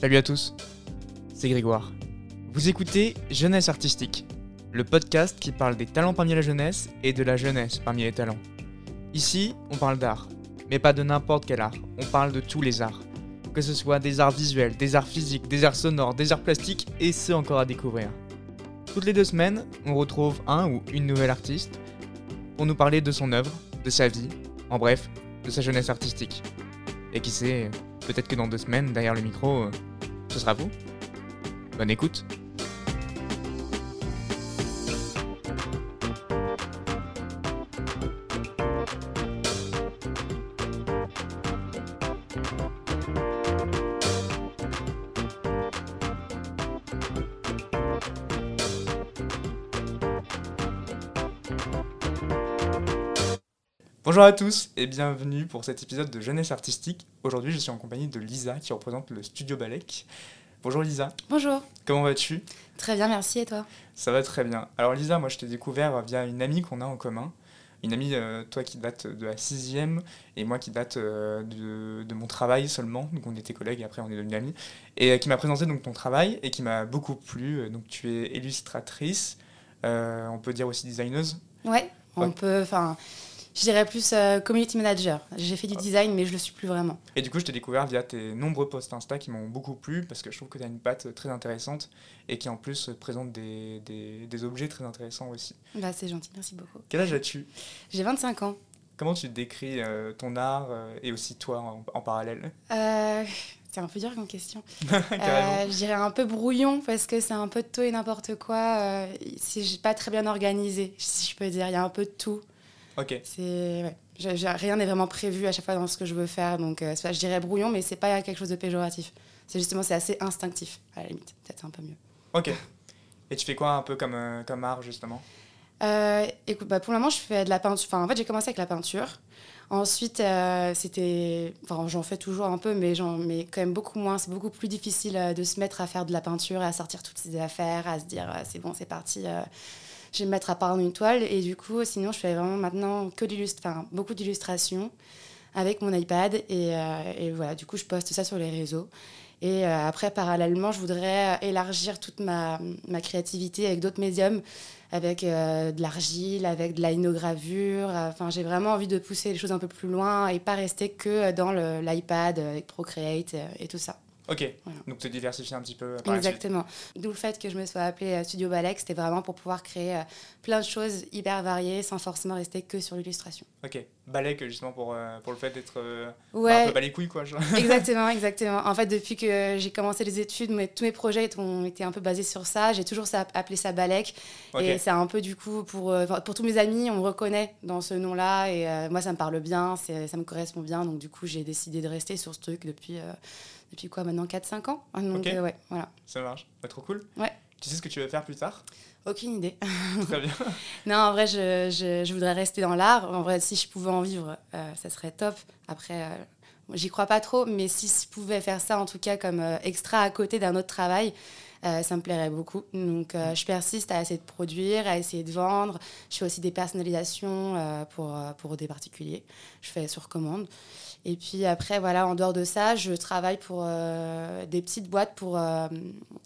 Salut à tous, c'est Grégoire. Vous écoutez Jeunesse Artistique, le podcast qui parle des talents parmi la jeunesse et de la jeunesse parmi les talents. Ici, on parle d'art, mais pas de n'importe quel art, on parle de tous les arts. Que ce soit des arts visuels, des arts physiques, des arts sonores, des arts plastiques et ceux encore à découvrir. Toutes les deux semaines, on retrouve un ou une nouvelle artiste pour nous parler de son œuvre, de sa vie, en bref, de sa jeunesse artistique. Et qui sait, peut-être que dans deux semaines, derrière le micro, euh, ce sera vous. Bonne écoute. Bonjour à tous et bienvenue pour cet épisode de Jeunesse Artistique. Aujourd'hui, je suis en compagnie de Lisa qui représente le studio Balek. Bonjour Lisa. Bonjour. Comment vas-tu? Très bien, merci. Et toi? Ça va très bien. Alors Lisa, moi je t'ai découvert via une amie qu'on a en commun. Une amie, euh, toi qui date de la sixième et moi qui date euh, de, de, mon travail seulement. Donc on était collègues et après on est devenus amis. Et euh, qui m'a présenté donc ton travail et qui m'a beaucoup plu. Donc tu es illustratrice, on peut dire aussi designeuse? Ouais, on ouais. peut. Enfin, je dirais plus euh, community manager. J'ai fait du design, mais je le suis plus vraiment. Et du coup, je t'ai découvert via tes nombreux posts Insta qui m'ont beaucoup plu parce que je trouve que tu as une patte très intéressante et qui en plus présente des, des, des objets très intéressants aussi. Bah, c'est gentil, merci beaucoup. Quel âge as-tu? J'ai 25 ans. Comment tu décris euh, ton art euh, et aussi toi en, en parallèle? C'est un peu dur comme question. je dirais un peu brouillon parce que c'est un peu de tout et n'importe quoi. Euh, c'est pas très bien organisé, si je peux dire. Il y a un peu de tout. Ok. C'est ouais. J rien n'est vraiment prévu à chaque fois dans ce que je veux faire, donc euh, je dirais brouillon, mais c'est pas quelque chose de péjoratif. C'est justement c'est assez instinctif à la limite. Peut-être un peu mieux. Ok. Et tu fais quoi un peu comme euh, comme art justement? Euh, Écoute, bah, pour le moment je fais de la peinture. Enfin en fait j'ai commencé avec la peinture. Ensuite, euh, c'était. Enfin, j'en fais toujours un peu, mais, mais quand même beaucoup moins. C'est beaucoup plus difficile de se mettre à faire de la peinture, à sortir toutes ces affaires, à se dire c'est bon, c'est parti, je vais me mettre à peindre une toile. Et du coup, sinon, je fais vraiment maintenant que beaucoup d'illustrations avec mon iPad. Et, euh, et, voilà, du coup, je poste ça sur les réseaux. Et euh, après, parallèlement, je voudrais élargir toute ma, créativité avec d'autres médiums avec euh, de l'argile, avec de la linogravure. Enfin, j'ai vraiment envie de pousser les choses un peu plus loin et pas rester que dans l'iPad avec Procreate et tout ça. Ok, voilà. donc te diversifier un petit peu. Par Exactement. D'où le fait que je me sois appelée Studio Balek, c'était vraiment pour pouvoir créer euh, plein de choses hyper variées sans forcément rester que sur l'illustration. Ok, Balek justement pour, euh, pour le fait d'être euh, ouais. un peu balai couilles quoi. Genre. exactement, exactement. En fait, depuis que j'ai commencé les études, tous mes projets ont été un peu basés sur ça. J'ai toujours ça, appelé ça Balek. Okay. Et c'est un peu du coup pour, pour tous mes amis, on me reconnaît dans ce nom-là et moi ça me parle bien, ça me correspond bien. Donc du coup, j'ai décidé de rester sur ce truc depuis depuis quoi maintenant 4-5 ans? Donc okay. euh, ouais voilà ça marche pas trop cool ouais tu sais ce que tu veux faire plus tard? Aucune idée très bien non en vrai je, je, je, voudrais rester dans l'art en vrai si je pouvais en vivre euh, ça serait top après euh, j'y crois pas trop mais si je pouvais faire ça en tout cas comme euh, extra à côté d'un autre travail ça me plairait beaucoup. Donc, je persiste à essayer de produire, à essayer de vendre. Je fais aussi des personnalisations pour, pour des particuliers. Je fais sur commande. Et puis après, voilà, en dehors de ça, je travaille pour euh, des petites boîtes pour euh,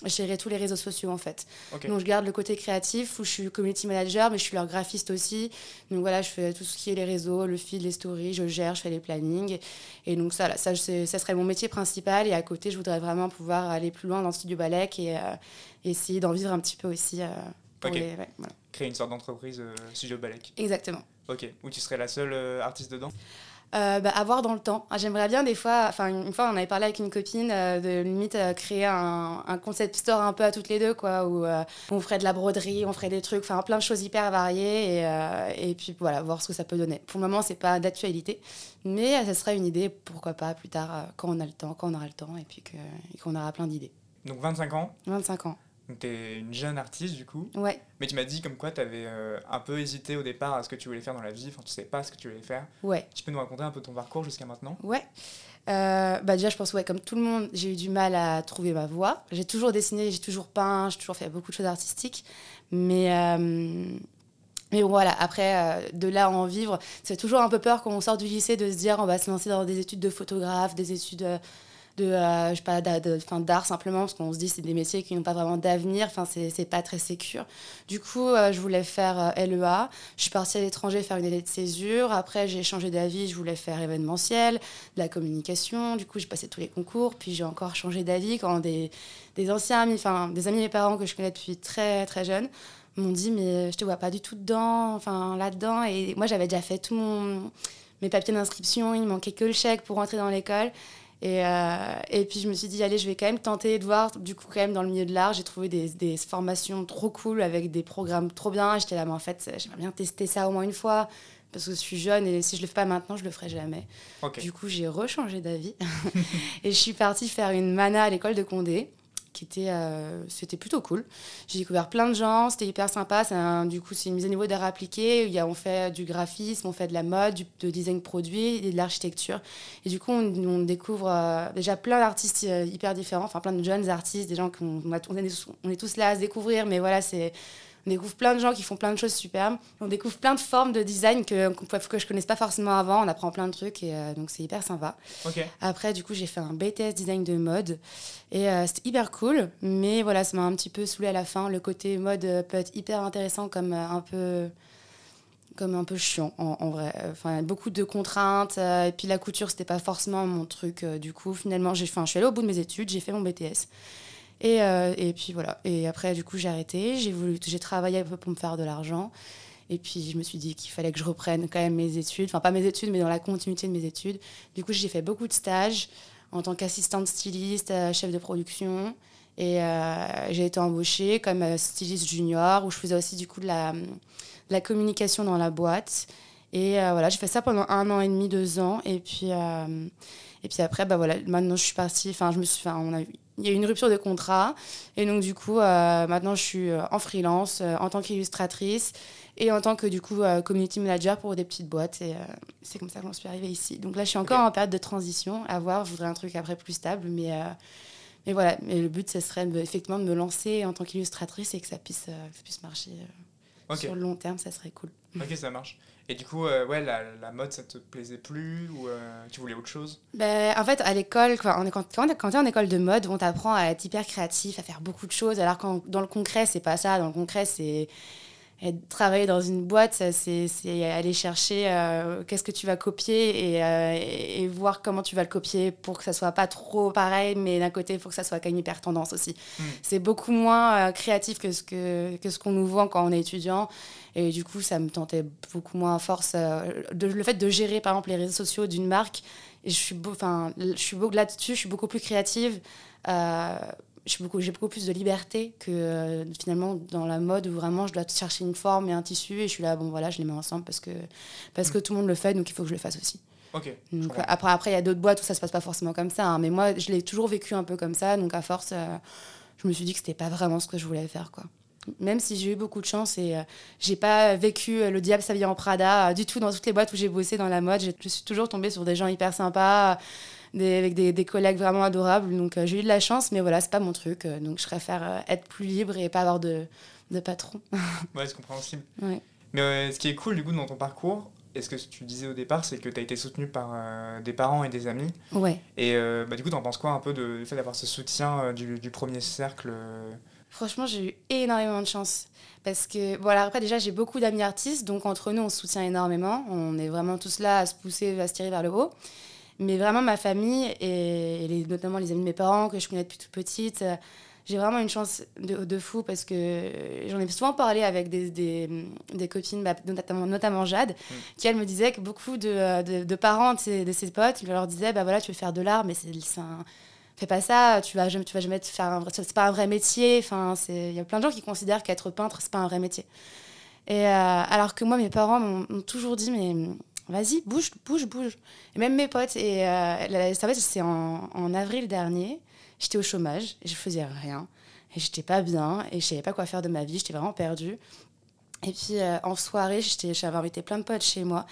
gérer tous les réseaux sociaux, en fait. Okay. Donc, je garde le côté créatif où je suis community manager, mais je suis leur graphiste aussi. Donc, voilà, je fais tout ce qui est les réseaux, le feed, les stories, je gère, je fais les plannings. Et donc, ça, ça, ça serait mon métier principal. Et à côté, je voudrais vraiment pouvoir aller plus loin dans le studio Balek et euh, essayer d'en vivre un petit peu aussi. pour Ok. les- ouais, voilà. Créer une sorte d'entreprise studio Balek. Exactement. Ok. Où tu serais la seule artiste dedans? Euh, bah, avoir dans le temps. Ah, J'aimerais bien des fois, enfin une fois on avait parlé avec une copine euh, de limite euh, créer un, un, concept store un peu à toutes les deux quoi, où euh, on ferait de la broderie, on ferait des trucs, enfin plein de choses hyper variées et, et puis voilà voir ce que ça peut donner. Pour le moment c'est pas d'actualité, mais ça serait une idée pourquoi pas plus tard quand on a le temps, quand on aura le temps et puis qu'on qu aura plein d'idées. Donc 25 ans? 25 ans. Donc tu es une jeune artiste du coup. Ouais. Mais tu m'as dit comme quoi tu avais euh, un peu hésité au départ à ce que tu voulais faire dans la vie, enfin tu savais pas ce que tu voulais faire. Ouais. Tu peux nous raconter un peu ton parcours jusqu'à maintenant? Ouais. Euh, bah déjà, je pense, ouais, comme tout le monde, j'ai eu du mal à trouver ma voie. J'ai toujours dessiné, j'ai toujours peint, j'ai toujours fait beaucoup de choses artistiques. Mais, euh, mais voilà, après, euh, de là à en vivre, c'est toujours un peu peur quand on sort du lycée de se dire on va se lancer dans des études de photographe, des études de, euh, je sais pas, d'art simplement, parce qu'on se dit c'est des métiers qui n'ont pas vraiment d'avenir, enfin, c'est pas très sécure. Du coup, euh, je voulais faire euh, LEA. Je suis partie à l'étranger faire une année de césure. Après, j'ai changé d'avis, je voulais faire événementiel, de la communication. Du coup, j'ai passé tous les concours. Puis j'ai encore changé d'avis quand des, des anciens amis, enfin, des amis mes parents que je connais depuis très, très jeune, m'ont dit mais je te vois pas du tout dedans, enfin là-dedans. Et moi j'avais déjà fait tout mon, mes papiers d'inscription, il manquait que le chèque pour rentrer dans l'école. Et, euh, et, puis je me suis dit, allez, je vais quand même tenter de voir. Du coup, quand même, dans le milieu de l'art, j'ai trouvé des, des, formations trop cool avec des programmes trop bien. J'étais là, mais en fait, j'aimerais bien tester ça au moins une fois parce que je suis jeune et si je le fais pas maintenant, je le ferai jamais. Du coup, j'ai rechangé d'avis et je suis partie faire une mana à l'école de Condé euh, c'était plutôt cool. J'ai découvert plein de gens, c'était hyper sympa. Du coup, c'est une mise à niveau d'art appliqué. Il y a, on fait du graphisme, on fait de la mode, du, de design produit et de l'architecture. Et du coup, on, découvre euh, déjà plein d'artistes euh, hyper différents, enfin plein de jeunes artistes, des gens qu'on on, on est tous là à se découvrir, mais voilà, c'est on découvre plein de gens qui font plein de choses superbes. On découvre plein de formes de design que, que je connaisse pas forcément avant. On apprend plein de trucs et euh, donc c'est hyper sympa. Après, du coup, j'ai fait un BTS design de mode et euh, c'était hyper cool. Mais voilà, ça m'a un petit peu saoulé à la fin. Le côté mode euh, peut être hyper intéressant comme un peu comme un peu chiant en, vrai. Enfin, beaucoup de contraintes. et puis la couture, c'était pas forcément mon truc. du coup, finalement, j'ai, je suis allée au bout de mes études, j'ai fait mon BTS. Et, euh, et puis voilà. Et après, du coup, j'ai arrêté. J'ai travaillé un peu pour me faire de l'argent. Et puis, je me suis dit qu'il fallait que je reprenne quand même mes études. Enfin, pas mes études, mais dans la continuité de mes études. Du coup, j'ai fait beaucoup de stages en tant qu'assistante styliste, euh, chef de production. Et euh, j'ai été embauchée comme styliste junior, où je faisais aussi du coup de la, la communication dans la boîte. Et voilà, j'ai fait ça pendant un an et demi, deux ans. Et puis, et puis après, bah voilà, maintenant je suis partie. Enfin, je me suis, on a il y a eu une rupture de contrat. Et donc, du coup, euh, maintenant, je suis euh, en freelance euh, en tant qu'illustratrice et en tant que, du coup, community manager pour des petites boîtes. Et c'est comme ça que j'en suis arrivée ici. Donc là, je suis encore en période de transition. À voir, je voudrais un truc après plus stable. Mais, mais voilà, mais le but, ce serait effectivement de me lancer en tant qu'illustratrice et que ça puisse, ça puisse marcher sur le long terme. Ça serait cool. Ok, ça marche. Et du coup, euh, ouais, la, la, mode, ça te plaisait plus ou euh, tu voulais autre chose? Ben, En fait, à l'école, quand, quand, tu es en école de mode, on t'apprend à être hyper créatif, à faire beaucoup de choses. Alors quand dans le concret, c'est pas ça. Dans le concret, c'est travailler dans une boîte, c'est aller chercher euh, qu'est-ce que tu vas copier et, et, voir comment tu vas le copier pour que ça soit pas trop pareil, mais d'un côté, il faut que ça soit quand même hyper tendance aussi. Hmm. C'est beaucoup moins créatif que ce qu'on que, que ce qu'on nous voit quand on est étudiant. Et du coup, ça me tentait beaucoup moins à force. Euh, de, le fait de gérer, par exemple, les réseaux sociaux d'une marque, et je suis, enfin, je suis là-dessus, je suis beaucoup plus créative. Euh, j'ai beaucoup, beaucoup plus de liberté que euh, finalement dans la mode où vraiment je dois chercher une forme et un tissu et je suis là, bon voilà, je les mets ensemble parce que, parce que mm. tout le monde le fait, donc il faut que je le fasse aussi. Après, après, il y a d'autres boîtes où ça se passe pas forcément comme ça, hein, mais moi, je l'ai toujours vécu un peu comme ça, donc à force, je me suis dit que c'était pas vraiment ce que je voulais faire, quoi même si j'ai eu beaucoup de chance et euh, j'ai pas vécu euh, le diable s'habiller en Prada euh, du tout dans toutes les boîtes où j'ai bossé dans la mode. Je suis toujours tombée sur des gens hyper sympas, des, avec des, des, collègues vraiment adorables. Donc j'ai eu de la chance, mais voilà, c'est pas mon truc. donc je préfère être plus libre et pas avoir de, de patron. ouais, c'est compréhensible. Mais ce qui est cool du coup dans ton parcours, et ce que tu disais au départ, c'est que tu as été soutenue par des parents et des amis. Ouais. Et bah, du coup, tu en penses quoi un peu de, du fait d'avoir ce soutien du, du, premier cercle Franchement, j'ai eu énormément de chance. Parce que, voilà, après, déjà, j'ai beaucoup d'amis artistes, donc entre nous, on se soutient énormément. On est vraiment tous là à se pousser, à se tirer vers le haut. Mais vraiment, ma famille, et, notamment les amis de mes parents, que je connais depuis toute petite, euh, j'ai vraiment une chance de, fou parce que j'en ai souvent parlé avec des, des, copines, bah, notamment, notamment Jade, mm. qui elle me disait que beaucoup de, euh, de, parents de ses, de ses potes leur disaient bah voilà, tu veux faire de l'art, mais c'est un fais pas ça, tu vas jamais, tu vas jamais te faire un c'est pas un vrai métier. Enfin, il y a plein de gens qui considèrent qu'être peintre c'est pas un vrai métier. Et euh, alors que moi, mes parents m'ont toujours dit mais vas-y, bouge, bouge, bouge. Et même mes potes. Et euh, ça c'est en, en, avril dernier, j'étais au chômage et je faisais rien. Et j'étais pas bien et je savais pas quoi faire de ma vie, j'étais vraiment perdue. Et puis euh, en soirée, j'avais invité plein de potes chez moi.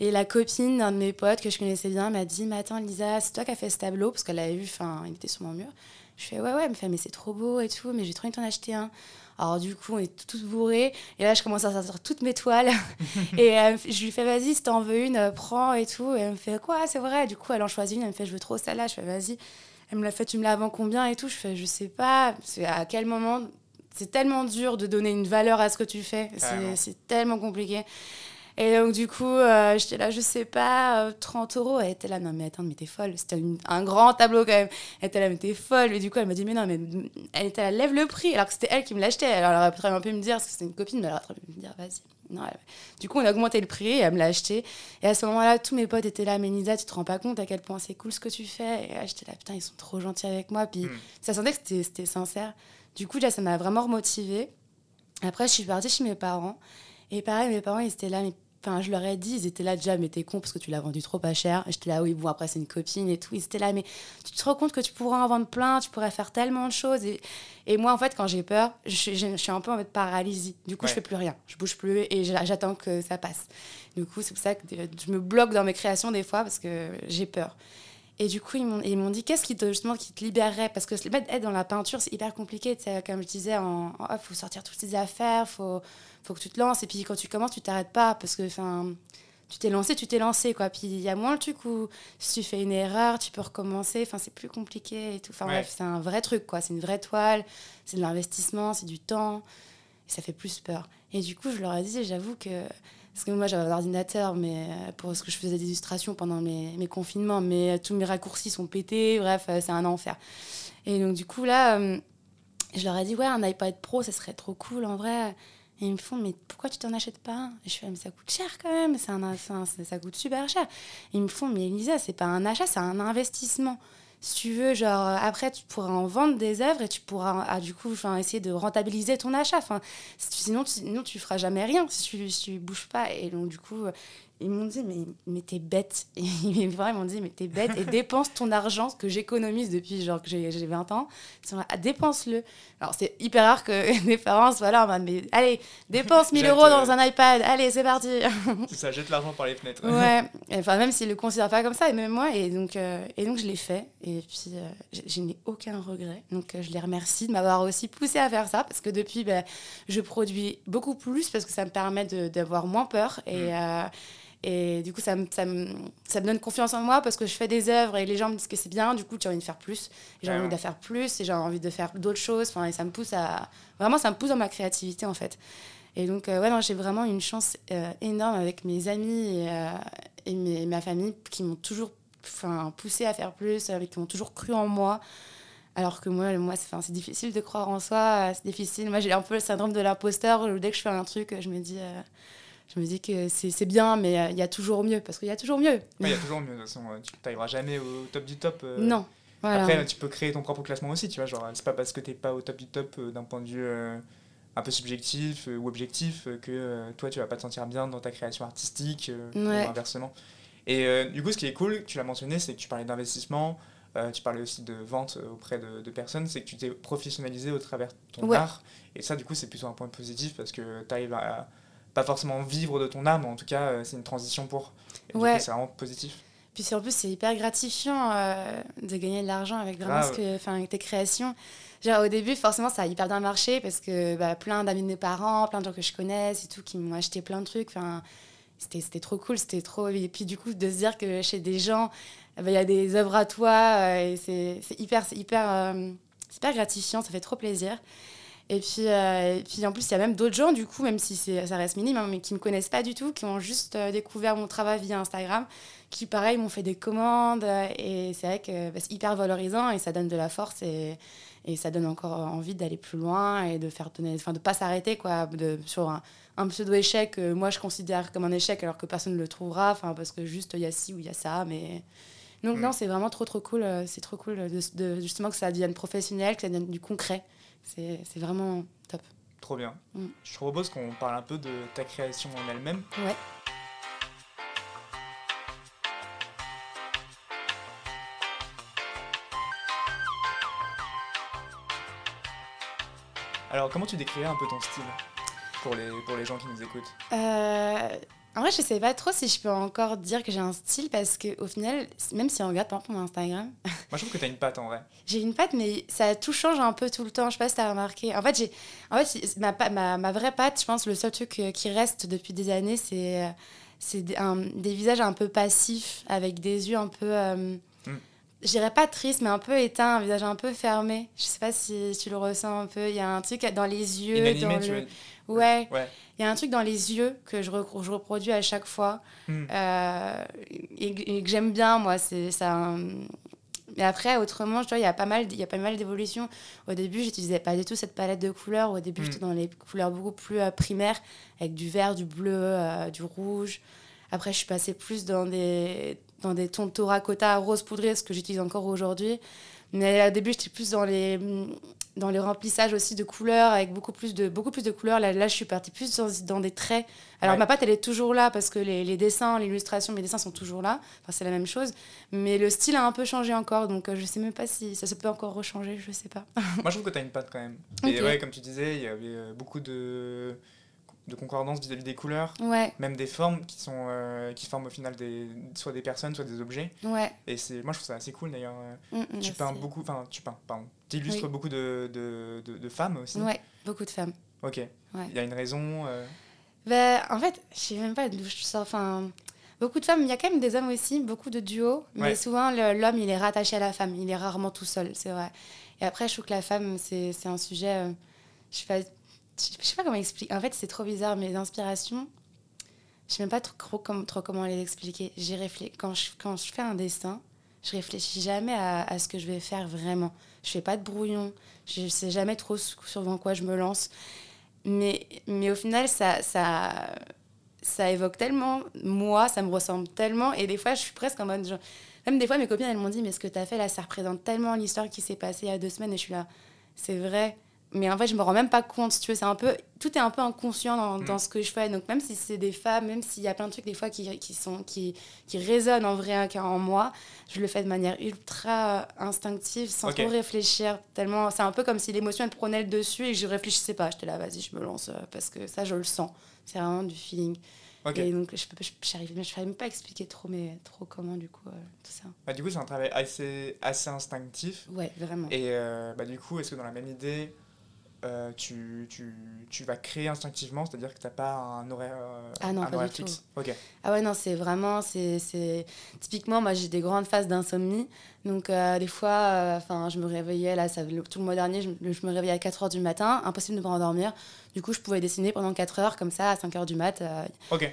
Et la copine d'un de mes potes que je connaissais bien m'a dit Mais attends, Lisa, c'est toi qui as fait ce tableau? Parce qu'elle l'avait vu, enfin, il était sur mon mur. Je fais Ouais, ouais, elle me fait Mais c'est trop beau et tout, mais j'ai trop envie d'en acheter un. Alors, du coup, on est tous bourrés. Et là, je commence à sortir toutes mes toiles. et euh, je lui fais Vas-y, si t'en veux une, prends et tout. Et elle me fait Quoi, c'est vrai? Du coup, elle en choisit une. Elle me fait Je veux trop celle-là. Je fais Vas-y. Elle me l'a fait, tu me la vends combien et tout? Je fais, je sais pas. C'est à quel moment? C'est tellement dur de donner une valeur à ce que tu fais. C'est tellement compliqué. Et donc, du coup, euh, j'étais là, je sais pas, 30 euh, euros. Elle était là, non, mais attends, mais t'es folle. C'était un grand tableau quand même. Elle était là, mais t'es folle. Et du coup, elle m'a dit, mais non, mais elle était là, lève le prix. Alors que c'était elle qui me l'achetait. Alors, elle aurait très bien pu me dire, parce que c'était une copine, mais elle aurait très bien pu me dire, vas-y. Non, Du coup, on a augmenté le prix et elle me l'a acheté. Et à ce moment-là, tous mes potes étaient là, mais Nisa, tu te rends pas compte à quel point c'est cool ce que tu fais. Et j'étais là, putain, ils sont trop gentils avec moi. Puis hmm. ça sentait que c'était sincère. Du coup, là, ça m'a vraiment remotivée. Après, je suis partie chez mes parents. Et pareil, mes parents, ils étaient là, mais Enfin, je leur ai dit, ils étaient là déjà, mais t'es con parce que tu l'as vendu trop pas cher. J'étais là, oui, bon, après, c'est une copine et tout. Ils étaient là, mais tu te rends compte que tu pourrais en vendre plein, tu pourrais faire tellement de choses. Et, et moi, en fait, quand j'ai peur, je, suis un peu en mode paralysie. Du coup, je fais plus rien. Je bouge plus et j'attends que ça passe. Du coup, c'est pour ça que je me bloque dans mes créations des fois parce que j'ai peur. Et du coup, ils m'ont dit qu'est-ce qui te, justement, qui te libérerait? Parce que être dans la peinture, c'est hyper compliqué. Comme je disais, il faut sortir toutes ces affaires, il faut, faut que tu te lances. Et puis quand tu commences, tu t'arrêtes pas. Parce que tu t'es lancé, tu t'es lancé. Quoi. Puis il y a moins le truc où si tu fais une erreur, tu peux recommencer. Enfin, c'est plus compliqué et tout. Enfin bref, c'est un vrai truc. quoi. C'est une vraie toile, c'est de l'investissement, c'est du temps. Et ça fait plus peur. Et du coup, je leur ai dit, j'avoue que parce que moi, j'avais un ordinateur mais, euh, pour ce que je faisais des illustrations pendant mes, mes confinements, mais euh, tous mes raccourcis sont pétés, bref, euh, c'est un enfer. Et donc, du coup, là, je leur ai dit, ouais, un iPad Pro, ça serait trop cool en vrai. Et ils me font, mais pourquoi tu t'en achètes pas? Et je fais, mais ça coûte cher quand même, un, ça coûte super cher. ils me font, mais Elisa, c'est pas un achat, c'est un investissement si tu veux, genre, après, tu pourras en vendre des œuvres et tu pourras, ah, du coup, essayer de rentabiliser ton achat. Sinon, tu, sinon, tu feras jamais rien si tu, si tu bouges pas. Et donc, du coup, ils m'ont dit, mais, mais t'es bête. Et ils m'ont dit, mais t'es bête et dépense ton argent que j'économise depuis genre que j'ai 20 ans. Dépense-le. Alors, c'est hyper rare que mes parents soient là en mode, mais allez, dépense 1000 euros dans un iPad, allez, c'est parti. ça, jette l'argent par les fenêtres. ouais, enfin, même s'ils le considèrent pas comme ça, et même moi. Et donc, euh, et donc je l'ai fait. Et puis, euh, je, n'ai aucun regret. Donc, euh, je les remercie de m'avoir aussi poussé à faire ça parce que depuis, ben, je produis beaucoup plus parce que ça me permet d'avoir moins peur. Et. Mm. Et du coup, ça me, ça, me, ça me donne confiance en moi parce que je fais des œuvres et les gens me disent que c'est bien. Du coup, j'ai envie de faire plus. J'ai envie de faire plus et j'ai envie de faire d'autres choses. Enfin, et ça me pousse à. Vraiment, ça me pousse dans ma créativité, en fait. Et donc, euh, ouais, non, j'ai vraiment une chance euh, énorme avec mes amis et, euh, et mes, ma famille qui m'ont toujours poussé à faire plus, qui m'ont toujours cru en moi. Alors que moi, moi c'est difficile de croire en soi, c'est difficile. Moi, j'ai un peu le syndrome de l'imposteur. Dès que je fais un truc, je me dis, je me dis que c'est bien, mais euh, il y a toujours mieux, parce qu'il y a toujours mieux. Il y a toujours mieux, de toute façon, tu n'arriveras jamais au top du top. Euh. Non. Après, tu peux créer ton propre classement aussi, tu vois, genre, c'est pas parce que tu n'es pas au top du top euh, d'un point de vue un peu subjectif ou objectif que toi, tu vas pas te sentir bien dans ta création artistique, ou inversement. Et du coup, ce qui est cool, tu l'as mentionné, c'est que tu parlais d'investissement, tu parlais aussi de vente auprès de, personnes, c'est que tu t'es professionnalisé au travers de ton art. Et ça, du coup, c'est plutôt un point positif parce que tu arrives à pas forcément vivre de ton art, mais en tout cas, euh, c'est une transition pour. ouais. C'est vraiment positif. Puis en plus, c'est hyper gratifiant euh, de gagner de l'argent avec vraiment ce que, avec tes créations. Genre, au début, forcément, ça a hyper bien marché parce que bah, plein d'amis de mes parents, plein de gens que je connais et tout, qui m'ont acheté plein de trucs. Enfin, c'était trop cool, c'était trop. Et puis, du coup, de se dire que chez des gens, bah, il y a des œuvres à toi, euh, et c'est hyper, hyper, hyper gratifiant, ça fait trop plaisir. Et puis, euh, et puis en plus, il y a même d'autres gens, du coup, même si ça reste minime, hein, mais qui ne me connaissent pas du tout, qui ont juste euh, découvert mon travail via Instagram, qui, pareil, m'ont fait des commandes. et c'est vrai que bah, c'est hyper valorisant et ça donne de la force et, et ça donne encore envie d'aller plus loin et de faire donner, enfin, de pas s'arrêter, quoi, de, sur un, un pseudo-échec que moi je considère comme un échec alors que personne ne le trouvera, enfin, parce que juste il y a ci ou il y a ça, mais. Donc, mm. non, c'est vraiment trop, trop cool. Euh, c'est trop cool de, de, justement que ça devienne professionnel, que ça devienne du concret. C'est vraiment top. Trop bien. Mm. Je te propose qu'on parle un peu de ta création en elle-même. Ouais. Alors, comment tu décrirais un peu ton style pour les, pour les gens qui nous écoutent? Euh, en vrai, je sais pas trop si je peux encore dire que j'ai un style parce qu'au final, même si on regarde par exemple mon Instagram. Moi, je trouve que tu as une patte en vrai. j'ai une patte, mais ça tout change un peu tout le temps. Je sais pas si tu as remarqué. En fait, j'ai, en fait ma, ma, ma, vraie patte, je pense, le seul truc euh, qui reste depuis des années, c'est, euh, c'est des, visages un peu passifs avec des yeux un peu. Euh, hmm. Je dirais pas triste, mais un peu éteint, un visage un peu fermé. Je sais pas si tu le ressens un peu. Il y a un truc dans les yeux. Inanimé, dans tu le... veux- Ouais, Ouais. il y a un truc dans les yeux que je, repro- je reproduis à chaque fois Hmm. euh, et, et que j'aime bien, moi. C'est ça. Mais après, autrement, tu vois, il y a pas mal, il y a pas mal d'évolutions. Au début, j'utilisais pas du tout cette palette de couleurs. Au début, Mm. j'étais dans les couleurs beaucoup plus euh, primaires, avec du vert, du bleu, euh, du rouge. Après, je suis passée plus dans des, dans des tons de terracotta rose poudré, ce que j'utilise encore aujourd'hui. Mais au début, j'étais plus dans les, dans les remplissages aussi de couleurs, avec beaucoup plus de, beaucoup plus de couleurs. Là, là je suis partie plus dans, dans des traits. Alors, Ouais. ma patte, elle est toujours là, parce que les, les dessins, l'illustration, mes dessins sont toujours là. Enfin, c'est la même chose. Mais le style a un peu changé encore, donc euh, je sais même pas si ça se peut encore rechanger, je sais pas. Moi, je trouve que tu as une patte quand même. Et Ok. ouais, comme tu disais, il y avait euh, beaucoup de, de concordance vis-à-vis des couleurs, Ouais, même des formes qui, sont, euh, qui forment au final des, soit des personnes, soit des objets. ouais. Et c'est, moi, je trouve ça assez cool d'ailleurs. Mm, mm, Tu peins beaucoup, enfin, tu peins, pardon. Tu illustres Oui. beaucoup de, de, de, de femmes aussi. Ouais, beaucoup de femmes. Ok. Il Ouais. y a une raison. euh, Ben, en fait, je sais même pas d'où je sors. Enfin, beaucoup de femmes, il y a quand même des hommes aussi, beaucoup de duos, mais Ouais. souvent l'homme il est rattaché à la femme, il est rarement tout seul, c'est vrai. Et après, je trouve que la femme, c'est c'est un sujet. euh, je sais pas, je sais pas comment expliquer. En fait, c'est trop bizarre, mes inspirations, je sais même pas trop, trop, comme- trop comment les expliquer. Quand je, fais un dessin, je réfléchis jamais à, ce que je vais faire vraiment. Je fais pas de brouillon, je sais jamais trop sur quoi je me lance. Mais, mais au final, ça, ça, ça évoque tellement moi, ça me ressemble tellement. Et des fois, je suis presque en mode. genre- même des fois, mes copines, elles m'ont dit Mais ce que tu as fait là, ça représente tellement l'histoire qui s'est passée il y a deux semaines. Et je suis là, c'est vrai. Mais en fait, je me rends même pas compte, si tu veux. C'est un peu, tout est un peu inconscient dans, Mm. dans ce que je fais. Donc, même si c'est des femmes, même s'il y a plein de trucs, des fois, qui, qui, sont, qui, qui résonnent en vrai en moi, je le fais de manière ultra instinctive, sans trop réfléchir. Tellement, c'est un peu comme si l'émotion, elle prenait le dessus et que je réfléchissais pas. J'étais là, vas-y, je me lance, euh, parce que ça, je le sens. C'est vraiment du feeling. Ok. Et donc, je peux, je, je ne même pas à expliquer trop, mais trop comment, du coup, euh, tout ça. Bah, du coup, c'est un travail assez, assez instinctif. Ouais, vraiment. Et euh, bah, du coup, est-ce que dans la même idée, euh, tu, tu, tu vas créer instinctivement, c'est-à-dire que tu n'as pas un horaire, euh, Ah non, un pas horaire du fixe Ok. Ah ouais, non, c'est vraiment, c'est, c'est... Typiquement, moi, j'ai des grandes phases d'insomnie. Donc, euh, des fois, euh, enfin, je me réveillais, là, ça, le- tout le mois dernier, je, me- je me réveillais à 4 heures du matin, impossible de me rendormir. Du coup, je pouvais dessiner pendant 4 heures, comme ça, à 5 heures du mat. euh, Ok.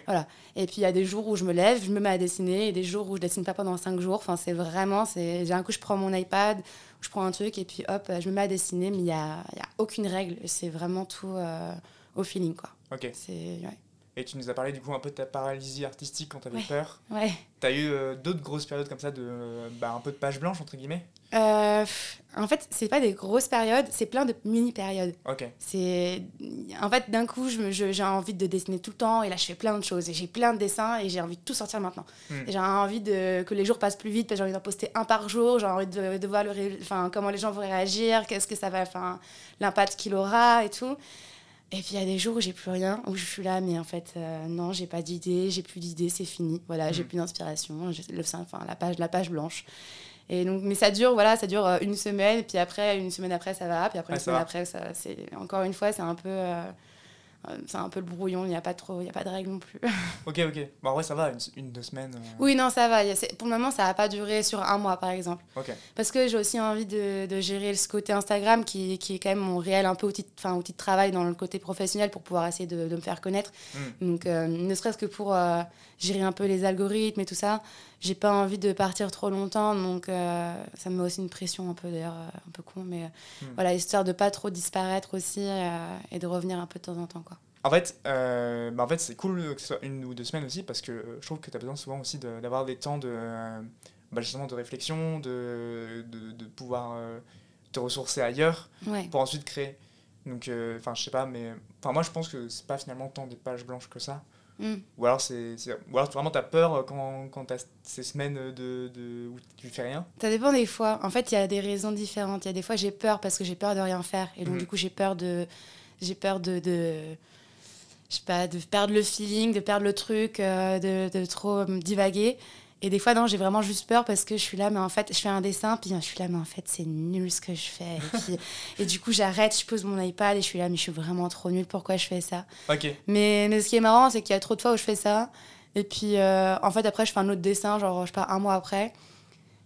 Et puis, il y a des jours où je me lève, je me mets à dessiner, et des jours où je dessine pas pendant 5 jours. Enfin, c'est vraiment, c'est... J'ai un coup, je prends mon iPad, je prends un truc, et puis hop, je me mets à dessiner, mais il n'y a, y a aucune règle. C'est vraiment tout euh, au feeling, quoi. Ok. C'est... Ouais. Et tu nous as parlé du coup un peu de ta paralysie artistique quand tu avais Ouais. peur. ouais. Tu as eu euh, d'autres grosses périodes comme ça de euh, bah, un peu de page blanche entre guillemets? Euh, en fait, c'est pas des grosses périodes, c'est plein de mini-périodes. Ok. C'est en fait d'un coup, je me- je- j'ai envie de dessiner tout le temps et là je fais plein de choses et j'ai plein de dessins et j'ai envie de tout sortir maintenant. Hmm. J'ai envie de que les jours passent plus vite, parce que j'ai envie d'en poster un par jour, j'ai envie de, de voir le, ré- enfin comment les gens vont réagir, qu'est-ce que ça va, enfin l'impact qu'il aura et tout. Et puis il y a des jours où j'ai plus rien, où je suis là, mais en fait euh, non, j'ai pas d'idée, j'ai plus d'idée, c'est fini. Voilà, j'ai Hmm. plus d'inspiration, le enfin la page, la page blanche. Et donc, mais ça dure, voilà, ça dure euh, une semaine, puis après, une semaine après, ça va, puis après, une semaine va. après, ça, c'est encore une fois, c'est un peu, euh, c'est un peu le brouillon, il n'y a pas trop, il y a pas de règle non plus. Ok, ok. Bon, en vrai, ça va, une, une deux semaines. euh, oui, non, ça va. Pour le moment, ça va pas durer sur un mois, par exemple, parce que j'ai aussi envie de, de gérer ce côté Instagram, qui, qui est quand même mon réel un peu outil, de- enfin outil de travail dans le côté professionnel pour pouvoir essayer de, de me faire connaître. Hmm. Donc, euh, ne serait-ce que pour euh, gérer un peu les algorithmes et tout ça, j'ai pas envie de partir trop longtemps. Donc, euh, ça me met aussi une pression un peu, d'ailleurs, euh, un peu con. Mais euh, Hmm. voilà, histoire de pas trop disparaître aussi euh, et de revenir un peu de temps en temps. Quoi. En fait, euh, bah, en fait c'est cool que ce soit une ou deux semaines aussi parce que je trouve que tu as besoin souvent aussi de- d'avoir des temps de, bah, justement de réflexion, de, de, de pouvoir te ressourcer ailleurs Ouais. pour ensuite créer. Donc, enfin, je sais pas, mais enfin, moi je pense que c'est pas finalement tant des pages blanches que ça. Mm. Ou alors, c'est, ou alors vraiment t'as peur euh, quand, quand t'as ces semaines de, de, où tu fais rien? Ça dépend des fois. En fait, il y a des raisons différentes. Il y a des fois, j'ai peur parce que j'ai peur de rien faire. Et donc, Mhm. du coup, j'ai peur de. J'ai peur de. de je sais pas, de perdre le feeling, de perdre le truc, euh, de, de trop divaguer. Et des fois, non, j'ai vraiment juste peur parce que je suis là, mais en fait, je fais un dessin, puis je suis là, mais en fait, c'est nul ce que je fais. Et, puis- et du coup, j'arrête, je pose mon iPad et je suis là, mais je suis vraiment trop nulle, pourquoi je fais ça? Mais ce qui est marrant, c'est qu'il y a trop de fois où je fais ça. Et puis, euh, en fait, après, je fais un autre dessin, genre, je pars un mois après.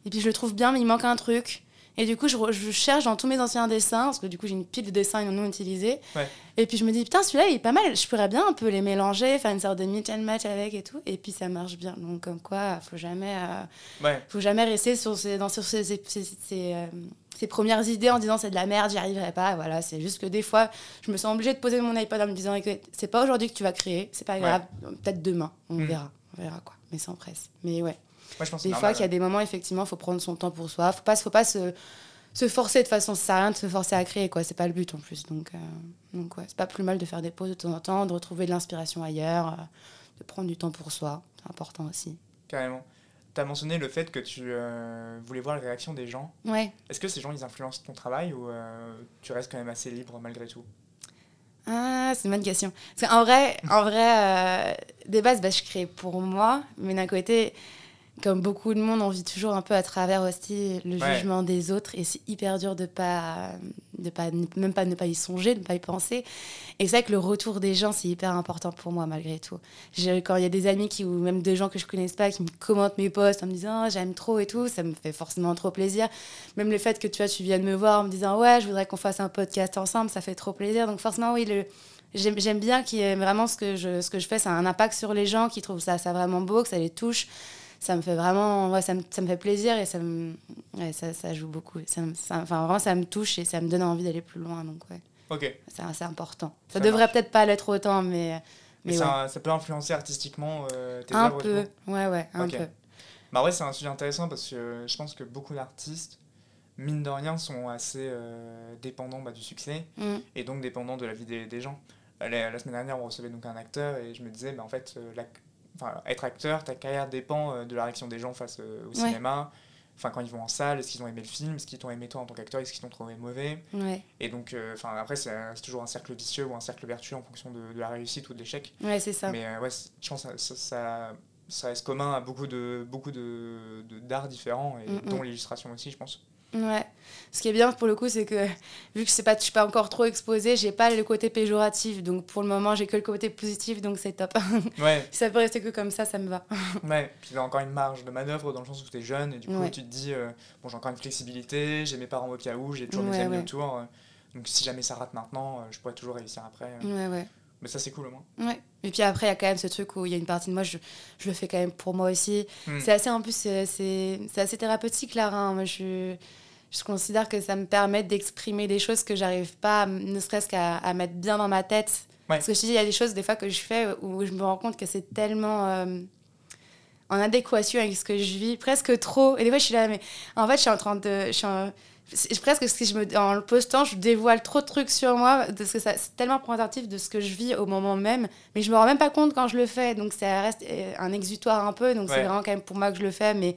et puis je le trouve bien, mais il manque un truc. Et du coup, je, je cherche dans tous mes anciens dessins, parce que du coup, j'ai une pile de dessins non utilisés. Ouais. Et puis je me dis, putain, celui-là, il est pas mal, je pourrais bien un peu les mélanger, faire une sorte de meet and match avec et tout. Et puis ça marche bien. Donc, comme quoi, faut jamais, euh, Ouais, faut jamais rester sur ces, dans, sur ces, ces, ces- ces, euh, premières idées en disant c'est de la merde, j'y arriverai pas. Voilà, c'est juste que des fois, je me sens obligée de poser mon iPod en me disant, écoute, c'est pas aujourd'hui que tu vas créer, c'est pas grave, peut-être demain, on Mm. verra. On verra quoi, mais sans presse. Mais ouais. Je pense Des fois qu'il y a des moments, effectivement, il faut prendre son temps pour soi. Faut pas, faut pas se, se forcer de façon. Ça sert à rien de se forcer à créer, quoi. C'est pas le but en plus. Donc, euh, donc ouais, c'est pas plus mal de faire des pauses de temps en temps, de retrouver de l'inspiration ailleurs, euh, de prendre du temps pour soi. C'est important aussi. carrément. Tu as mentionné le fait que tu euh, voulais voir les réactions des gens. Ouais. Est-ce que ces gens, ils influencent ton travail ou euh, tu restes quand même assez libre malgré tout? Ah, c'est une bonne question. Parce qu'en vrai, en vrai des bases, bah, je crée pour moi, mais d'un côté, comme beaucoup de monde, on vit toujours un peu à travers aussi le Ouais. jugement des autres, et c'est hyper dur de pas, de pas, même pas ne pas y songer, de ne pas y penser. Et c'est vrai que le retour des gens, c'est hyper important pour moi malgré tout. Je- quand il y a des amis qui, ou même des gens que je connaisse pas qui me commentent mes posts en me disant Ah, j'aime trop et tout, ça me fait forcément trop plaisir. Même le fait que tu vois, tu viennes me voir en me disant ouais, je voudrais qu'on fasse un podcast ensemble, ça fait trop plaisir. Donc forcément, oui, le, j'aime, bien qu'il y ait vraiment ce que je, ce que je fais, ça a un impact sur les gens qui trouvent ça, ça vraiment beau, que ça les touche. Ça me fait vraiment, ouais, ça me, ça me fait plaisir et ça me, ouais, ça, ça joue beaucoup. Ça, enfin, vraiment, ça me touche et ça me donne envie d'aller plus loin. Donc ouais, Ok. c'est, important. Ça, devrait peut-être pas l'être autant, mais, Mais, ça, ça peut influencer artistiquement euh, tes un peu, ouais, ouais, un peu. Bah ouais, c'est un sujet intéressant parce que je pense que beaucoup d'artistes, mine de rien, sont assez euh, dépendants bah, du succès Mm. et donc dépendants de la vie des, des gens. Euh, La, la semaine dernière, on recevait donc un acteur et je me disais, bah, en fait, enfin, être acteur, ta carrière dépend euh, de la réaction des gens face euh, au Ouais. cinéma. Enfin, quand ils vont en salle, est-ce qu'ils ont aimé le film, est-ce qu'ils t'ont aimé toi en tant qu'acteur, est-ce qu'ils t'ont trouvé mauvais? Ouais, Et donc, euh, enfin, après, c'est toujours un cercle vicieux ou un cercle vertueux en fonction de, de la réussite ou de l'échec. ouais, c'est ça. Mais euh, ouais, je pense ça, ça, ça, ça reste commun à beaucoup de beaucoup de de- d'arts différents, et Mm, mm. dont l'illustration aussi, je pense. Ouais. Ce qui est bien pour le coup, c'est que vu que je ne suis pas encore trop exposée, j'ai pas le côté péjoratif. Donc pour le moment, j'ai que le côté positif, donc c'est top. Ouais, si ça peut rester que comme ça, ça me va. ouais. Puis il y a encore une marge de manœuvre dans le sens où tu es jeune, et du coup, Ouais. tu te dis, euh, bon, j'ai encore une flexibilité, j'ai mes parents au cas où, j'ai toujours mes Ouais, amis autour. euh, donc si jamais ça rate maintenant, euh, je pourrais toujours réussir après. Ouais, ouais. Mais ça, c'est cool au moins. Ouais. Et puis après, il y a quand même ce truc où il y a une partie de moi, je, je le fais quand même pour moi aussi. Mm. C'est assez, en plus, c'est c'est- assez thérapeutique, là. hein. Moi, je, je considère que ça me permet d'exprimer des choses que j'arrive pas, ne serait-ce qu'à à mettre bien dans ma tête. Ouais. Parce que je dis, il y a des choses, des fois, que je fais où je me rends compte que c'est tellement euh, en adéquation avec ce que je vis, presque trop. Et des fois, je suis là, mais en fait, je suis en train de. Je suis en- c'est presque si je me en le postant je dévoile trop de trucs sur moi parce que c'est tellement représentatif de ce que je vis au moment même mais je me rends même pas compte quand je le fais donc ça reste euh, un exutoire un peu donc Ouais. c'est vraiment quand même pour moi que je le fais mais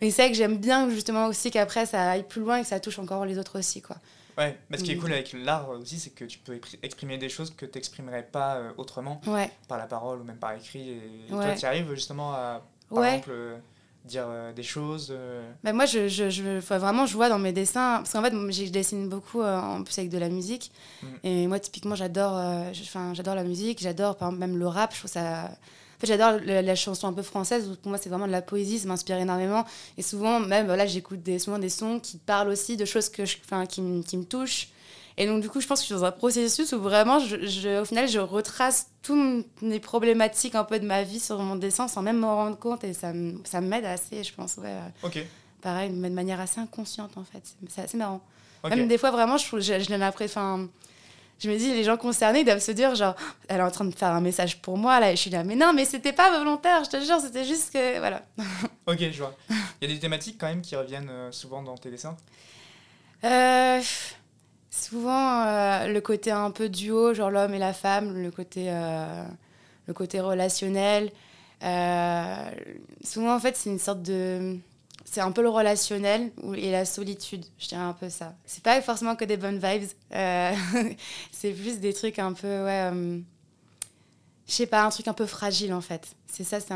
mais c'est vrai que j'aime bien justement aussi qu'après ça aille plus loin et que ça touche encore les autres aussi quoi Ouais, mais ce qui est Mm. cool avec l'art aussi, c'est que tu peux expri- exprimer des choses que tu n'exprimerais pas euh, autrement, ouais par la parole ou même par écrit. Et, et Ouais. toi, tu arrives justement à, par ouais exemple, euh, dire euh, des choses. euh, Bah, moi, je, je, je, vraiment, je vois dans mes dessins, parce qu'en fait, je dessine beaucoup euh, en plus avec de la musique. Mhm. Et moi, typiquement, j'adore la musique, j'adore par exemple, même le rap. Je trouve ça. En fait, j'adore la, la chanson un peu française, où pour moi, c'est vraiment de la poésie, ça m'inspire énormément. Et souvent, même, là, j'écoute des, souvent des sons qui parlent aussi de choses que je, qui, qui me touchent. Et donc, du coup, je pense que je suis dans un processus où vraiment, je, je- au final, je retrace toutes les problématiques un peu de ma vie sur mon dessin sans même m'en rendre compte. Et ça, m'aide assez, je pense, ouais. euh, Ok, pareil, mais de manière assez inconsciente en fait. C'est- assez marrant. Même des fois, vraiment, je, je, je l'ai l'impression. Enfin, je me dis, les gens concernés ils doivent se dire, genre, elle est en train de faire un message pour moi, là, et je suis là, mais non, mais c'était pas volontaire, je te jure, c'était juste que. Voilà. Ok, je vois. Il y a des thématiques quand même qui reviennent euh, souvent dans tes dessins? Euh, souvent, euh, le côté un peu duo, genre l'homme et la femme, le côté, euh, relationnel. Euh, souvent, en fait, c'est une sorte de. C'est un peu le relationnel et la solitude, je dirais un peu ça. C'est pas forcément que des bonnes vibes. c'est plus des trucs un peu, ouais. je sais pas, un truc un peu fragile en fait. C'est ça, c'est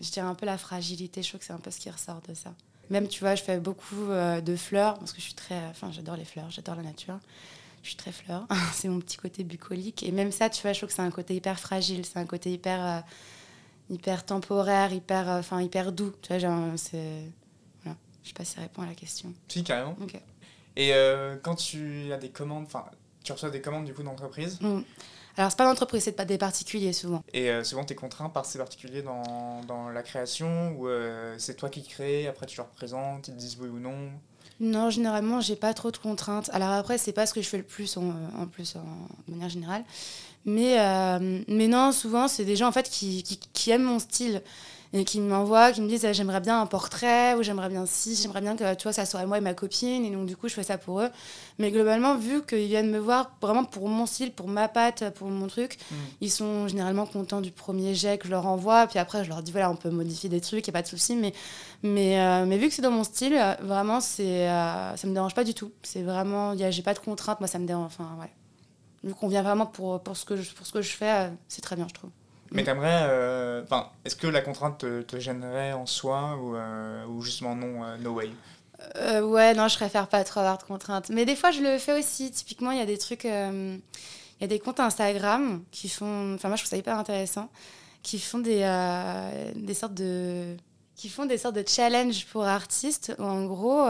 je dirais un peu la fragilité. Je trouve que c'est un peu ce qui ressort de ça. Même, tu vois, je fais beaucoup euh, de fleurs parce que je suis très. Enfin, j'adore les fleurs, j'adore la nature. Je suis très fleur. c'est mon petit côté bucolique. Et même ça, tu vois, je trouve que c'est un côté hyper fragile. C'est un côté hyper. euh, hyper temporaire, hyper. euh, Enfin, hyper doux. Tu vois, genre, c'est. Voilà. Je sais pas si ça répond à la question. Si, carrément. Ok. Et euh, quand tu as des commandes, enfin, tu reçois des commandes du coup d'entreprise, Mm. Alors, c'est pas d'entreprise, c'est pas des particuliers souvent. et euh, souvent tu es contraint par ces particuliers dans, dans la création, ou euh, c'est toi qui crée, après tu leur présentes, ils te disent oui ou non? Non, généralement, j'ai pas trop de contraintes. Alors après, c'est pas ce que je fais le plus en, en plus en de manière générale. Mais, euh, mais non, souvent, c'est des gens en fait qui, qui, qui aiment mon style et qui m'envoient, qui me disent ah, j'aimerais bien un portrait ou j'aimerais bien ci, j'aimerais bien que tu vois, ça soit moi et ma copine. Et donc, du coup, je fais ça pour eux. Mais globalement, vu qu'ils viennent me voir vraiment pour mon style, pour ma patte, pour mon truc, Mm. ils sont généralement contents du premier jet que je leur envoie. Puis après, je leur dis voilà, on peut modifier des trucs, il n'y a pas de souci. Mais, mais, euh, mais vu que c'est dans mon style, vraiment, c'est, euh, ça me dérange pas du tout. C'est vraiment, j'ai pas de contraintes, moi, ça me dérange. Enfin, ouais. Vu qu'on vient vraiment pour, pour, ce que je, pour ce que je fais, euh, c'est très bien, je trouve. Mais Mm. t'aimerais, euh, enfin, est-ce que la contrainte te, te gênerait en soi, ou, euh, ou justement non, euh, no way? Ouais, non, je préfère pas trop avoir de contraintes. Mais des fois, je le fais aussi. Typiquement, il y a des trucs. Il y a des comptes Instagram qui font. Enfin, moi, je trouve ça hyper intéressant. Qui font des, des sortes de. Qui font des sortes de challenges pour artistes. Où, en gros,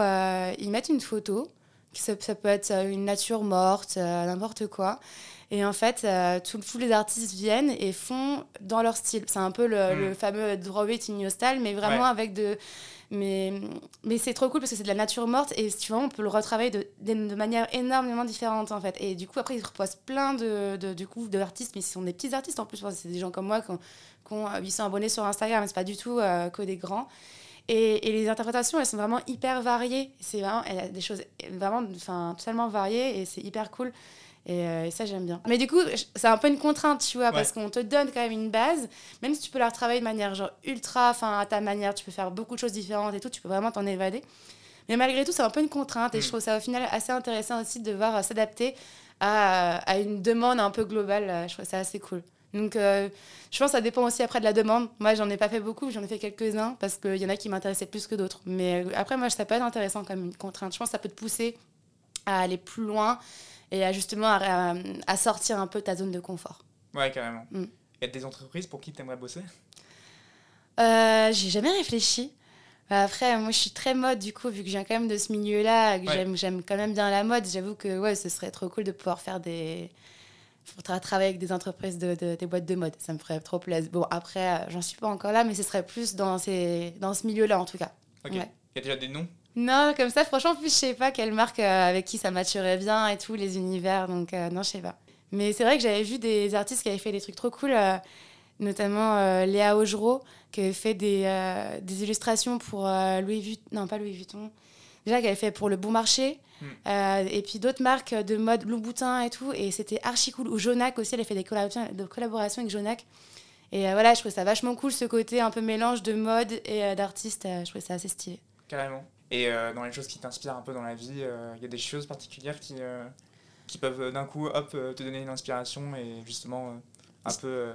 ils mettent une photo. Ça, ça peut être une nature morte, n'importe quoi. Et en fait, euh, tous- tous les artistes viennent et font dans leur style. C'est un peu le, Mm. le fameux Draw It in Your Style, mais vraiment Ouais. avec de, mais, mais c'est trop cool parce que c'est de la nature morte et tu vois, on peut le retravailler de, de, de manière énormément différente en fait. Et du coup, après, ils reposent plein de, de, du coup, d'artistes, mais ce sont des petits artistes en plus. C'est des gens comme moi qui ont, qui ont 800 abonnés sur Instagram, c'est pas du tout euh, que des grands. Et, et les interprétations, elles sont vraiment hyper variées. C'est vraiment elle a des choses vraiment enfin, totalement variées et c'est hyper cool. Et, euh, et ça, j'aime bien. Mais du coup, c'est un peu une contrainte, tu vois, parce qu'on te donne quand même une base, même si tu peux la retravailler de manière genre ultra, enfin, à ta manière, tu peux faire beaucoup de choses différentes et tout, tu peux vraiment t'en évader. Mais malgré tout, c'est un peu une contrainte et Mm. je trouve ça au final assez intéressant aussi de devoir euh, s'adapter à, à une demande un peu globale. euh, Je trouve ça assez cool. Donc, euh, je pense que ça dépend aussi après de la demande. Moi, j'en ai pas fait beaucoup, j'en ai fait quelques-uns parce qu'il y en a qui m'intéressaient plus que d'autres. Mais après, moi, ça peut être intéressant comme une contrainte. Je pense que ça peut te pousser à aller plus loin et à justement à, à- à sortir un peu de ta zone de confort. Ouais, carrément. Mm. A des entreprises pour qui t'aimerais bosser? Euh, j'ai jamais réfléchi. Bah, Après, moi, je suis très mode, du coup, vu que je viens quand même de ce milieu-là, que Ouais. j'aime, quand même bien la mode, j'avoue que ouais, ce serait trop cool de pouvoir faire des... Tra- travailler avec des entreprises, de, de- des boîtes de mode. Ça me ferait trop plaisir. Bon, après, euh, j'en suis pas encore là, mais ce serait plus dans, ces, dans ce milieu-là, en tout cas. Ok. Ouais. Il y a déjà des noms? Non, comme ça, franchement, en plus, je sais pas quelle marque euh, avec qui ça matcherait bien et tout, les univers, donc euh, non, je sais pas. Mais c'est vrai que j'avais vu des artistes qui avaient fait des trucs trop cool, euh, notamment Léa Augereau, qui avait fait des, des illustrations pour Louis Vuitton, non, pas Louis Vuitton, déjà qu'elle avait fait pour Le Bon Marché, Hmm. et puis d'autres marques de mode, Louboutin et tout, et c'était archi cool. Ou Jonac aussi, elle a fait des collaborations, de collaborations avec Jonac. Et voilà, je trouvais ça vachement cool, ce côté un peu mélange de mode et d'artiste, je trouvais ça assez stylé. Carrément. Et euh, dans les choses qui t'inspirent un peu dans la vie, euh, il y a des choses particulières qui, euh, qui peuvent d'un coup hop, te donner une inspiration et justement un peu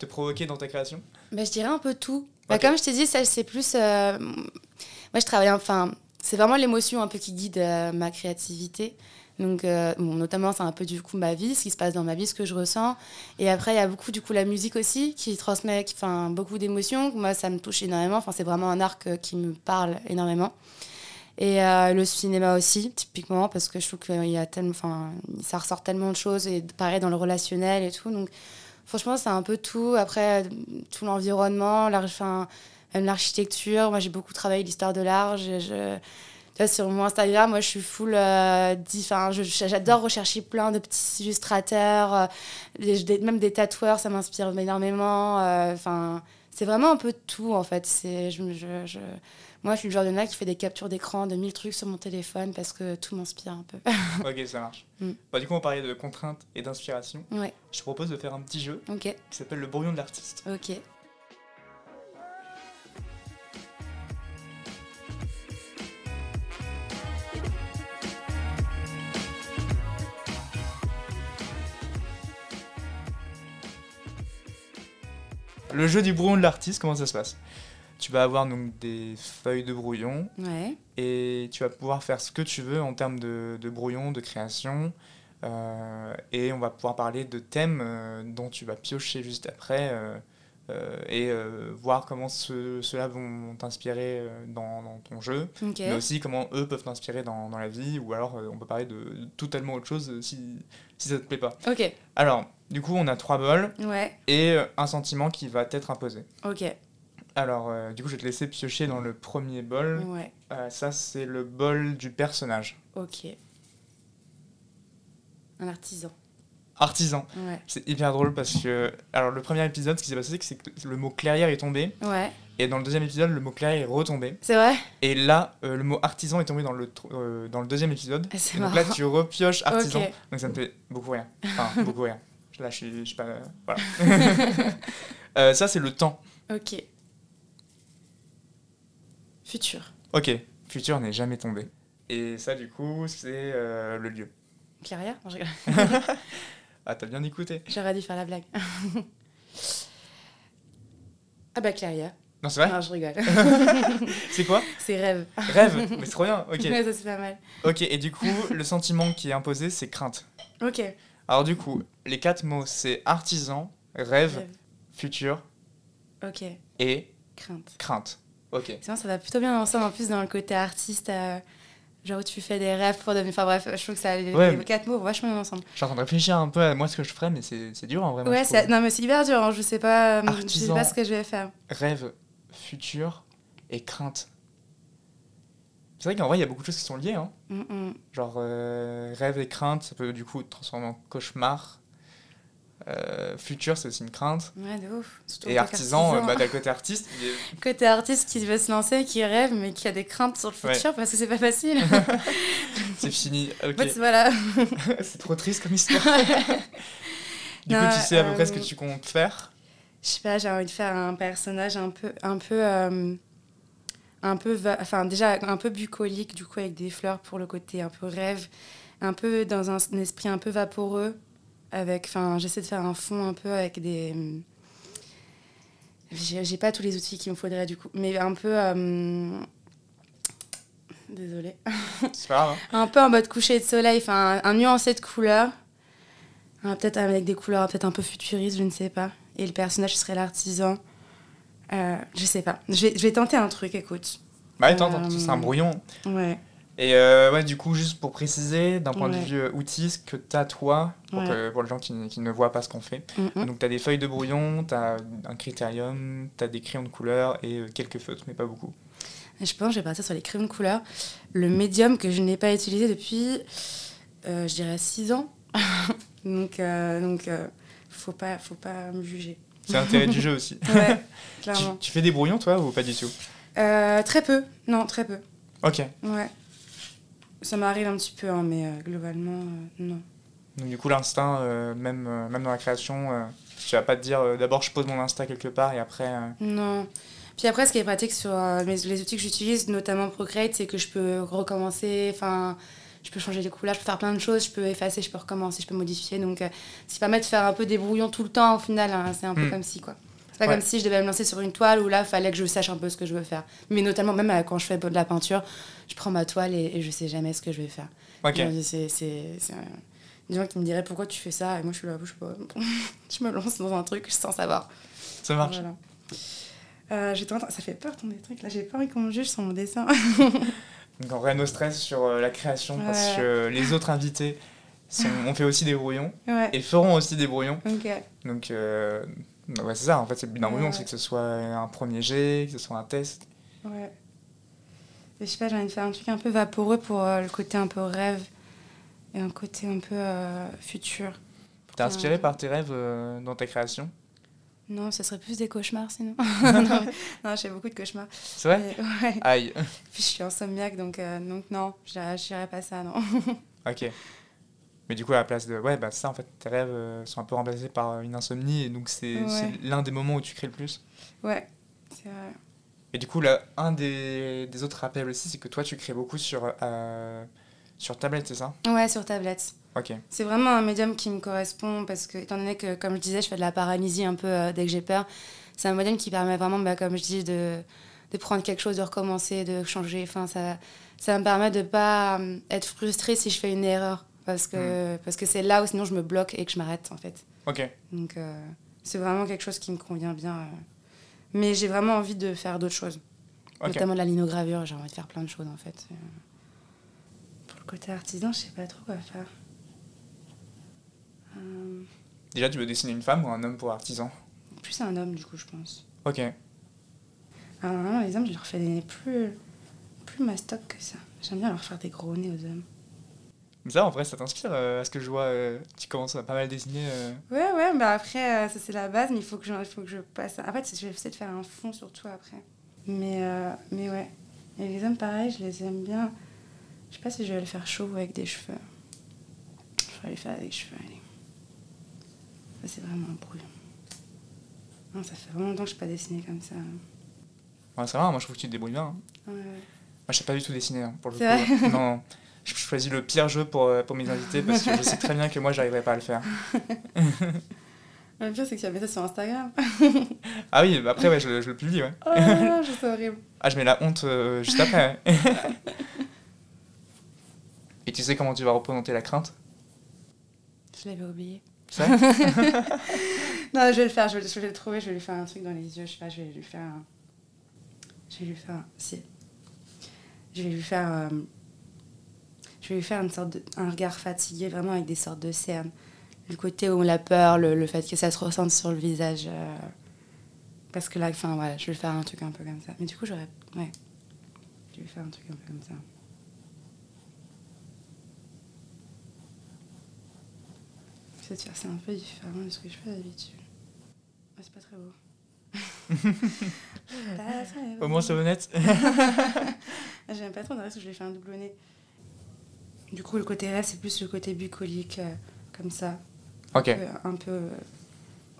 te provoquer dans ta création Bah, je dirais un peu tout. Bah, comme je t'ai dit, ça, c'est plus. euh, moi, je travaille. Enfin, c'est vraiment l'émotion un peu qui guide euh, ma créativité. Donc, euh, bon, notamment, c'est un peu du coup ma vie, ce qui se passe dans ma vie, ce que je ressens. Et après, il y a beaucoup du coup la musique aussi qui transmet enfin, beaucoup d'émotions. Moi, ça me touche énormément. Enfin, c'est vraiment un arc qui me parle énormément. Et euh, le cinéma aussi, typiquement, parce que je trouve qu'il y a tellement, enfin, ça ressort tellement de choses et pareil dans le relationnel et tout. Donc, franchement, c'est un peu tout. Après, tout l'environnement, l'architecture. Moi, j'ai beaucoup travaillé l'histoire de l'art. Je, sur mon Instagram, moi, je suis full. euh, j'adore rechercher plein de petits illustrateurs, euh, même des tatoueurs, ça m'inspire énormément. euh, Enfin, c'est vraiment un peu tout, en fait. C'est, moi, je suis le genre de nana qui fait des captures d'écran de 1000 trucs sur mon téléphone parce que tout m'inspire un peu. Ok, ça marche. Mm. Bah, du coup, on parlait de contraintes et d'inspiration. ouais, Je te propose de faire un petit jeu qui s'appelle le brouillon de l'artiste. ok. Le jeu du brouillon de l'artiste, comment ça se passe? Tu vas avoir donc des feuilles de brouillon Ouais, et tu vas pouvoir faire ce que tu veux en termes de, de brouillon, de création. euh, et on va pouvoir parler de thèmes euh, dont tu vas piocher juste après euh, et voir comment ce- ceux-là vont t'inspirer dans, dans ton jeu, mais aussi comment eux peuvent t'inspirer dans, dans la vie, ou alors on peut parler de totalement autre chose si, si ça te plaît pas. Ok. Alors, du coup, on a trois bols Ouais. et un sentiment qui va t'être imposé. Ok. Alors, euh, du coup, je vais te laisser piocher dans le premier bol. Ouais. Euh, ça, c'est le bol du personnage. Ok. Un artisan. Artisan. Ouais. C'est hyper drôle parce que. Alors, le premier épisode, ce qui s'est passé, c'est que le mot clairière est tombé. Ouais. Et dans le deuxième épisode, le mot clairière est retombé. C'est vrai? Et là, euh, le mot artisan est tombé dans le, dans le deuxième épisode. Ah, C'est Et donc là, tu repioches artisan. Donc ça me fait beaucoup rire. Enfin, beaucoup rire. Là, je suis, je suis pas. voilà. Ça, c'est le temps. Ok. Futur. Ok. Futur n'est jamais tombé. Et ça, du coup, c'est euh, le lieu. Clairière Non, je rigole. Ah, t'as bien écouté. J'aurais dû faire la blague. ah bah Clairière. Non, c'est vrai Non, je rigole. C'est quoi c'est rêve. Rêve Mais c'est trop bien. Ok. Ouais, ça c'est pas mal. Ok, et du coup, le sentiment qui est imposé, c'est crainte. Ok. Alors, du coup, les quatre mots, c'est artisan, rêve, Rêve. futur Ok. et Crainte. crainte. Ok. Vrai, ça va plutôt bien ensemble en plus dans le côté artiste. euh, genre où tu fais des rêves pour devenir. Enfin bref, je trouve que ça, les, Ouais. les quatre mots vont vachement bien ensemble. Je suis en train de réfléchir un peu à moi ce que je ferais, mais c'est dur en vrai. moi, ouais, je non mais c'est hyper dur. hein, Je sais pas. euh, Je sais pas ce que je vais faire. Rêve, futur et crainte. C'est vrai qu'en vrai, il y a beaucoup de choses qui sont liées. Hein. Mm, mm. Genre, euh, rêve et crainte, ça peut du coup te transformer en cauchemar. Euh, futur, c'est aussi une crainte. Ouais, de ouf. Et tant artisan, euh, bah, t'as le côté artiste. est- Côté artiste qui veut se lancer, qui rêve, mais qui a des craintes sur le Ouais. futur parce que c'est pas facile. c'est fini. Voilà. c'est trop triste comme histoire. du Non, coup, tu sais à peu près ce que euh, tu comptes faire. Je sais pas, j'ai envie de faire un personnage un peu. Un peu. euh, un peu. Enfin, déjà, un peu bucolique, du coup, avec des fleurs pour le côté un peu rêve. Un peu dans un, un esprit un peu vaporeux. Avec. Enfin, j'essaie de faire un fond un peu avec des. J'ai j'ai pas tous les outils qu'il me faudrait, du coup. Mais un peu. euh, Désolée. C'est pas grave. hein. Un peu en mode coucher de soleil, enfin un, un nuancé de couleurs. Hein, peut-être avec des couleurs peut-être un peu futuristes, je ne sais pas. Et le personnage serait l'artisan. Euh, je sais pas. Je vais, je vais tenter un truc, écoute. Bah, attends, attends, Euh, c'est un brouillon. Ouais. Et euh, ouais, du coup, juste pour préciser, d'un point de vue euh, outil, ce que t'as toi, pour, Ouais. que- pour les gens qui, qui ne voient pas ce qu'on fait. Donc, t'as des feuilles de brouillon, t'as un critérium, t'as des crayons de couleur et euh, quelques feutres, mais pas beaucoup. Je pense que je vais partir sur les crayons de couleur. Le médium que je n'ai pas utilisé depuis, euh, je dirais, 6 ans. donc, euh, donc euh, faut, pas, faut pas me juger. C'est l'intérêt du jeu aussi. Ouais, Tu, clairement. tu fais des brouillons, toi, ou pas du tout? Euh, très peu. Non, très peu. Ok. Ouais. Ça m'arrive un petit peu, hein, mais euh, globalement, euh, non. Donc, du coup, l'instinct, euh, même, même dans la création, tu vas pas te dire d'abord je pose mon instinct quelque part et après. Non. Puis après, ce qui est pratique sur les outils que j'utilise, notamment Procreate, c'est que je peux recommencer, enfin, je peux changer les couleurs, je peux faire plein de choses, je peux effacer, je peux recommencer, je peux modifier. Donc, euh, ça permet de faire un peu des brouillons tout le temps, au final. hein, c'est un peu Hmm. comme si, quoi. C'est pas Ouais. comme si je devais me lancer sur une toile où là, il fallait que je sache un peu ce que je veux faire. Mais notamment, même euh, quand je fais de la peinture, je prends ma toile et, et je sais jamais ce que je vais faire. Ok. C'est euh, des gens qui me diraient pourquoi tu fais ça? Et moi je suis là, je sais pas. je me lance dans un truc sans savoir. Ça marche. Voilà. Euh, Ça fait peur ton des trucs là, j'ai pas envie qu'on me juge sur mon dessin. Donc, en vrai, no stress sur la création parce que les autres invités sont, ont fait aussi des brouillons ouais, et feront aussi des brouillons. Donc, euh, bah ouais, c'est ça, en fait, c'est le but d'un brouillon, c'est que ce soit un premier jet, que ce soit un test. Ouais. Je sais pas, j'ai envie de faire un truc un peu vaporeux pour euh, le côté un peu rêve et un côté un peu euh, futur. T'es inspiré par tes rêves euh, dans ta création? Non, ce serait plus des cauchemars sinon. non, non, j'ai beaucoup de cauchemars. C'est vrai? Mais, ouais. Aïe. Puis je suis insomniaque donc, donc non, je dirais je dirais pas ça, non. Ok. Mais du coup, à la place de. Ouais, bah ça, en fait, tes rêves euh, sont un peu remplacés par une insomnie, et donc c'est Ouais. l'un des moments où tu crées le plus. ouais, c'est vrai. Et du coup, là, un des, des autres rappels aussi, c'est que toi, tu crées beaucoup sur, euh, sur tablette, c'est ça? Ouais, sur tablette. Ok. C'est vraiment un médium qui me correspond parce que, étant donné que, comme je disais, je fais de la paralysie un peu euh, dès que j'ai peur, c'est un médium qui permet vraiment, bah, comme je dis, de, de prendre quelque chose, de recommencer, de changer. Enfin, ça, ça me permet de ne pas euh, être frustrée si je fais une erreur parce que, parce que c'est là où sinon je me bloque et que je m'arrête en fait. Ok. Donc, euh, C'est vraiment quelque chose qui me convient bien. euh. Mais j'ai vraiment envie de faire d'autres choses. Notamment de la linogravure, j'ai envie de faire plein de choses en fait. Euh, Pour le côté artisan, je sais pas trop quoi faire. Déjà, tu veux dessiner une femme ou un homme pour artisan? Plus un homme du coup, je pense. Ok. Alors normalement, les hommes, je leur fais des nez plus, plus mastoc que ça. J'aime bien leur faire des gros nez aux hommes. Mais ça, en vrai, ça t'inspire euh, à ce que je vois. euh, tu commences à pas mal dessiner. euh. Ouais, ouais, bah après, ça c'est la base, mais il faut que je, il faut que je passe. En fait, je vais essayer de faire un fond surtout après. Mais, mais ouais. Et les hommes, pareil, je les aime bien. Je sais pas si je vais le faire chauve ou avec des cheveux. Je vais les faire avec des cheveux, allez. Ça, c'est vraiment un bruit. Non, ça fait vraiment longtemps que je pas dessiné comme ça. Ouais, c'est vrai, moi je trouve que tu te débrouilles bien. hein. Ouais, ouais. Moi, je sais pas du tout dessiner, hein, pour le coup. C'est non, je choisis le pire jeu pour, euh, pour mes invités parce que je sais très bien que moi, j'arriverai pas à le faire. Le pire, c'est que tu as mis ça sur Instagram. Ah oui, bah après, ouais, je, je le publie, ouais. Oh là je c'est horrible. Ah, je mets la honte euh, juste après. ouais. Et tu sais comment tu vas représenter la crainte? Je l'avais oublié. Ça Non, je vais le faire, je vais, je vais le trouver, je vais lui faire un truc dans les yeux, je sais pas, je vais lui faire un... Je vais lui faire un... Si. Je vais lui faire... euh, Je vais lui faire une sorte de... un regard fatigué, vraiment avec des sortes de cernes. Le côté où on a peur, le, le fait que ça se ressente sur le visage. euh, Parce que là, enfin, voilà, je vais faire un truc un peu comme ça. Mais du coup, j'aurais... Ouais. Je vais lui faire un truc un peu comme ça. Ça un peu différent de ce que je fais d'habitude. Ouais, c'est pas très beau. Au moins, c'est honnête. J'aime pas trop, parce que je lui fais un double nez. Du coup, le côté rêve, c'est plus le côté bucolique, euh, comme ça. ok. Un peu, un peu euh,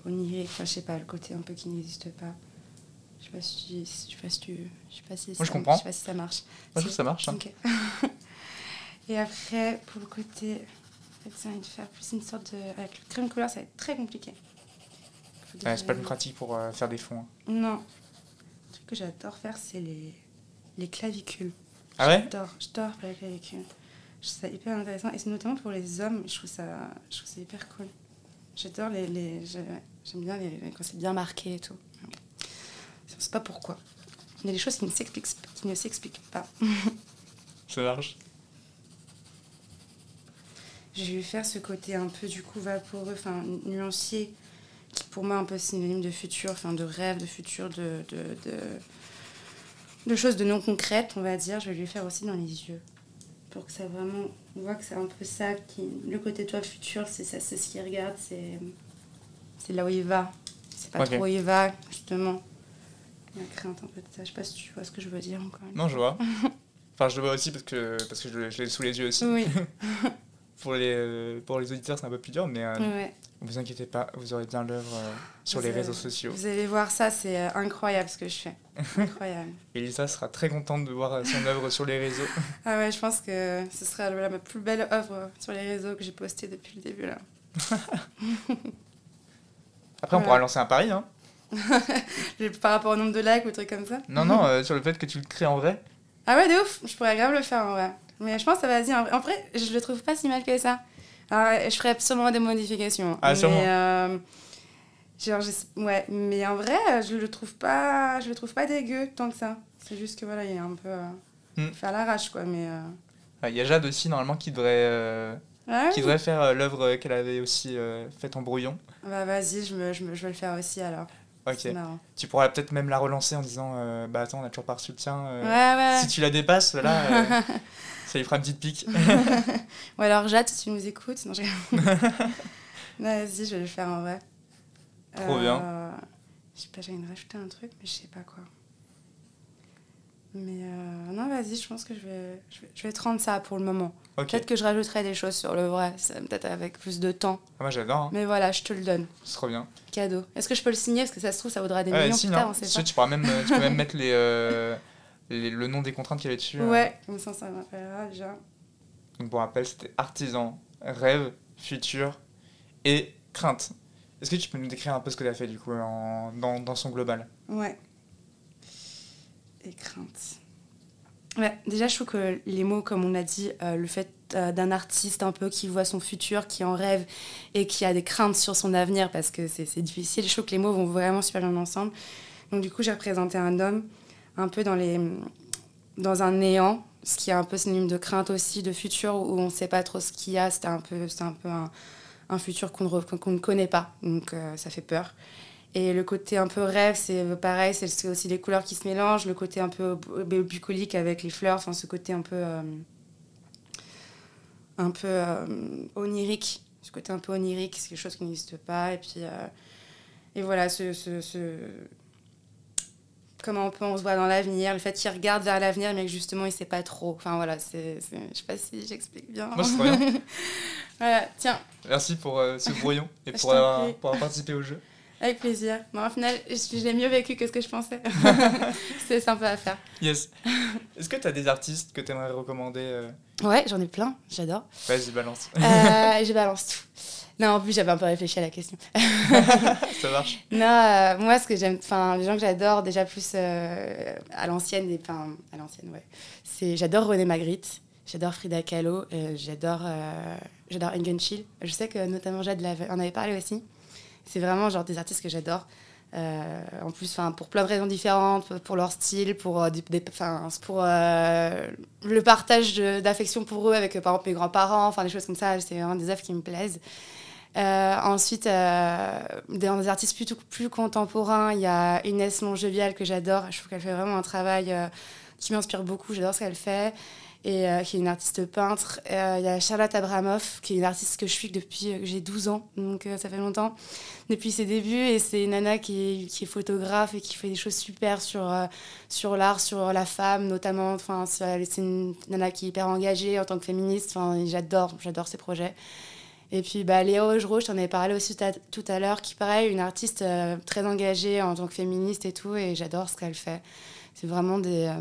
onirique, enfin, je sais pas, le côté un peu qui n'existe pas. Je sais pas si. Je sais pas si tu. Je sais pas si Moi, ça, je comprends. Je sais pas si ça marche. Moi, je trouve que ça marche. hein. Ok. Et après, pour le côté. En fait, ça va de faire plus une sorte de. Avec le crème couleur, ça va être très compliqué. Ouais, c'est pas le plus pratique pour euh, faire des fonds. hein. Non. Le truc que j'adore faire, c'est les, les clavicules. Ah ouais? J'adore, j'adore faire les clavicules. Je trouve ça hyper intéressant. Et c'est notamment pour les hommes, je trouve ça, je trouve ça hyper cool. J'adore les. les j'ai- J'aime bien les, quand c'est bien marqué et tout. Je sais pas pourquoi. Il y a des choses qui ne s'expliquent ne pas. Ça marche. Je vais lui faire ce côté un peu du coup vaporeux, enfin nuancier, qui pour moi est un peu synonyme de futur, enfin de rêve, de futur, de, de, de, de choses de non concrètes, on va dire. Je vais lui faire aussi dans les yeux. Pour que ça vraiment. On voit que c'est un peu ça qui. Le côté toi futur, c'est ça, c'est ce qu'il regarde, c'est. C'est là où il va. C'est pas trop où il va, justement. La crainte un peu de ça. Je sais pas si tu vois ce que je veux dire encore. Non, je vois. Enfin, je le vois aussi parce que, parce que je, je l'ai sous les yeux aussi. Oui, Pour les, euh, pour les auditeurs, c'est un peu plus dur, mais euh, ouais. vous inquiétez pas, vous aurez bien l'œuvre euh, sur Vous les réseaux sociaux. Vous allez voir ça, c'est euh, incroyable ce que je fais. Incroyable. Elisa sera très contente de voir son œuvre sur les réseaux. Ah ouais, je pense que ce sera la, ma plus belle œuvre sur les réseaux que j'ai postée depuis le début là. Après, on pourra lancer un pari, hein. Par rapport au nombre de likes ou trucs comme ça. Non, non, sur le fait que tu le crées en vrai. Ah ouais, de ouf, je pourrais grave le faire en vrai. Mais je pense que ça va dire. En vrai, je le trouve pas si mal que ça. Alors, je ferai sûrement des modifications. Ah, mais, sûrement. euh, genre, je- ouais, mais en vrai, je le trouve pas, je le trouve pas dégueu tant que ça. C'est juste que voilà, il est un peu euh, Hmm. fait à l'arrache quoi. Mais euh, Il y a Jade aussi, normalement, qui devrait, euh, qui devrait faire euh, l'œuvre qu'elle avait aussi euh, faite en brouillon. bah vas-y, je, me, je, me- je vais le faire aussi alors. Ok. Tu pourras peut-être même la relancer en disant euh, Bah attends, on a toujours pas reçu le tien. euh, Ouais, ouais. Si tu la dépasses, là, euh, ça lui fera une petite pique. Ou alors Jade, si tu nous écoutes. Non, je... Non, Vas-y, je vais le faire en vrai. Trop bien. Je sais pas, j'ai envie de rajouter un truc, mais je sais pas quoi. Mais euh, non, vas-y, je pense que je vais, je, vais, je vais te rendre ça pour le moment. Peut-être que je rajouterai des choses sur le vrai, peut-être avec plus de temps. Ah, moi j'adore, hein. Mais voilà, je te le donne. c'est trop bien. Cadeau. Est-ce que je peux le signer? Parce que ça se trouve, ça vaudra des Ouais, millions si, plus tard, non. on sait Si, pas. tu, pourras même, euh, tu peux même mettre les, euh, les- le nom des contraintes qu'il y avait dessus. euh. Ouais, comme ça, ça m'appellera déjà. Donc pour rappel, c'était artisan, rêve, futur et crainte. Est-ce que tu peux nous décrire un peu ce que tu as fait du coup en- dans, dans son global? Ouais. Et crainte. Ouais, déjà, je trouve que les mots, comme on a dit, euh, le fait d'un artiste un peu qui voit son futur, qui en rêve et qui a des craintes sur son avenir parce que c'est difficile. Je trouve que les mots vont vraiment super bien ensemble. Donc du coup, j'ai représenté un homme un peu dans, les, dans un néant, ce qui est un peu synonyme de crainte aussi, de futur où on ne sait pas trop ce qu'il y a. C'était un peu, un, peu un, futur qu'on ne, ne connaît pas, donc euh, ça fait peur. Et le côté un peu rêve, c'est pareil, c'est aussi les couleurs qui se mélangent, le côté un peu bucolique avec les fleurs, enfin ce côté un peu, euh, un peu euh, onirique, ce côté un peu onirique, c'est quelque chose qui n'existe pas. Et puis, et voilà, ce, ce comment on peut on se voit dans l'avenir, le fait qu'il regarde vers l'avenir mais que justement il sait pas trop. Enfin voilà, c'est, je sais pas si j'explique bien. Moi très bien. voilà, tiens. Merci pour euh, ce brouillon et pour avoir, pour avoir, participé au jeu. Avec plaisir. Bon, au final, je, l'ai mieux vécu que ce que je pensais. c'est sympa à faire. Yes. Est-ce que tu as des artistes que tu aimerais recommander euh Ouais, j'en ai plein, j'adore. Vas-y, balance. euh, je balance tout. Non, en plus, j'avais un peu réfléchi à la question. ça marche. Non, euh, moi, ce que j'aime, enfin, les gens que j'adore, déjà plus euh, à l'ancienne, enfin, à l'ancienne, ouais. C'est, j'adore René Magritte, j'adore Frida Kahlo, euh, j'adore, j'adore Chill. Je sais que notamment Jade en avait parlé aussi. C'est vraiment genre des artistes que j'adore. en plus, enfin, pour plein de raisons différentes, pour leur style, pour, des, pour le partage d'affection pour eux avec, par exemple, mes grands-parents, enfin, des choses comme ça. C'est vraiment des œuvres qui me plaisent. Euh, ensuite, euh, dans des artistes plutôt plus contemporains, il y a Inès Longevial que j'adore. Je trouve qu'elle fait vraiment un travail euh, qui m'inspire beaucoup. J'adore ce qu'elle fait. Et qui est une artiste peintre. Il y a Charlotte Abramoff, qui est une artiste que je suis depuis que j'ai 12 ans. Donc ça fait longtemps. Depuis ses débuts. Et c'est une nana qui est, qui est, photographe et qui fait des choses super sur, sur l'art, sur la femme notamment. Enfin, c'est une nana qui est hyper engagée en tant que féministe. Enfin, j'adore, j'adore ses projets. Et puis bah, Léa Augereau, je t'en avais parlé aussi tout à l'heure, qui pareil, une artiste euh, très engagée en tant que féministe et tout, et j'adore ce qu'elle fait. C'est vraiment des...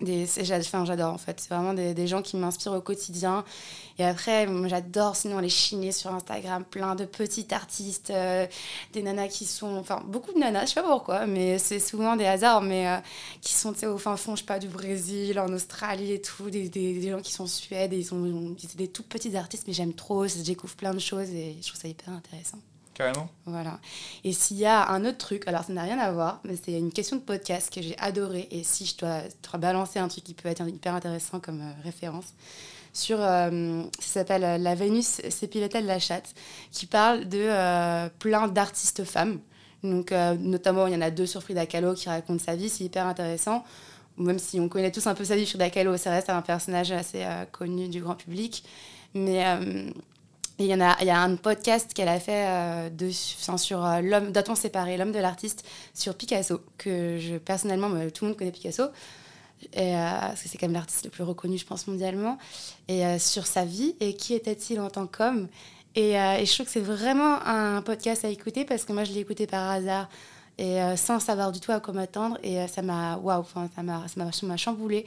Des j'adore en fait, c'est vraiment des, gens qui m'inspirent au quotidien. Et après, j'adore sinon aller chiner sur Instagram plein de petites artistes, euh, des nanas qui sont, enfin beaucoup de nanas, je sais pas pourquoi, mais c'est souvent des hasards, mais euh, qui sont au fin fond, je sais pas, du Brésil, en Australie et tout, des gens qui sont en Suède, et ils sont des tout petits artistes, mais j'aime trop, je découvre plein de choses et je trouve ça hyper intéressant. Carrément. Voilà. Et s'il y a un autre truc, alors ça n'a rien à voir, mais c'est une question de podcast que j'ai adoré. Et si je dois te balancer un truc qui peut être hyper intéressant comme euh, référence, sur, euh, ça s'appelle euh, La Vénus de la chatte, qui parle de plein d'artistes femmes. Donc, notamment, il y en a deux sur Frida Kahlo qui racontent sa vie, c'est hyper intéressant. Même si on connaît tous un peu sa vie, Frida Kahlo, ça reste un personnage assez connu du grand public. Mais il y, en a, il y a un podcast qu'elle a fait euh, sur euh, l'homme, d'Attends séparé, l'homme de l'artiste, sur Picasso, que je, personnellement, tout le monde connaît Picasso, et, euh, parce que c'est quand même l'artiste le plus reconnu, je pense, mondialement, et sur sa vie, et qui était-il en tant qu'homme? Et, et, je trouve que c'est vraiment un podcast à écouter, parce que moi, je l'ai écouté par hasard et euh, sans savoir du tout à quoi m'attendre. Et euh, ça m'a waouh, ça m'a chamboulé.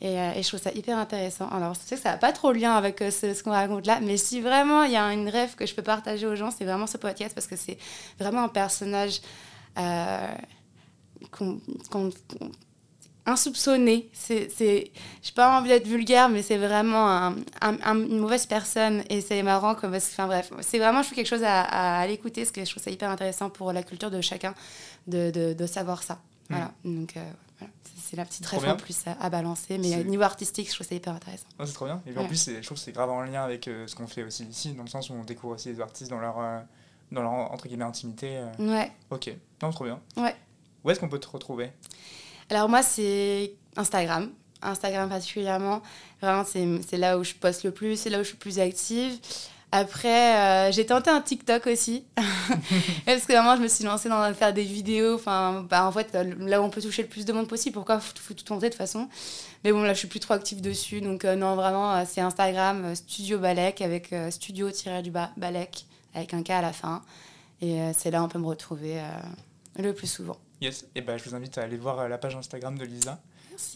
Et, euh, et, je trouve ça hyper intéressant. Alors, sais que ça n'a pas trop lien avec ce, ce qu'on raconte là, mais si vraiment il y a une rêve que je peux partager aux gens, c'est vraiment ce podcast parce que c'est vraiment un personnage qu'on insoupçonné. C'est, c'est, j'ai pas envie d'être vulgaire, mais c'est vraiment un, une mauvaise personne et c'est marrant. Comme, enfin bref, c'est vraiment je trouve quelque chose à, à, l'écouter parce que je trouve ça hyper intéressant pour la culture de chacun de, de, de savoir ça. Hmm. Voilà. Donc euh, voilà. C'est la petite en plus à, balancer, mais au niveau artistique, je trouve ça hyper intéressant. c'est trop bien. Et en plus, je trouve que c'est grave en lien avec euh, ce qu'on fait aussi ici, dans le sens où on découvre aussi les artistes dans leur, euh, dans leur entre guillemets intimité. Ouais. Ok. Non, trop bien. Ouais. Où est-ce qu'on peut te retrouver? Alors moi, c'est Instagram. Instagram particulièrement. Vraiment, c'est là où je poste le plus, c'est là où je suis plus active. Après, euh, j'ai tenté un TikTok aussi. Parce que vraiment, je me suis lancée dans faire des vidéos. Enfin, bah, en fait, là où on peut toucher le plus de monde possible, pourquoi faut, faut tout tenter de toute façon? Mais bon, là, je suis plus trop active dessus. Donc, euh, non, vraiment, euh, c'est Instagram, Studio Balek, avec studio-du-bas Balek, avec un K à la fin. Et c'est là où on peut me retrouver le plus souvent. Yes, et ben, je vous invite à aller voir euh, la page Instagram de Lisa,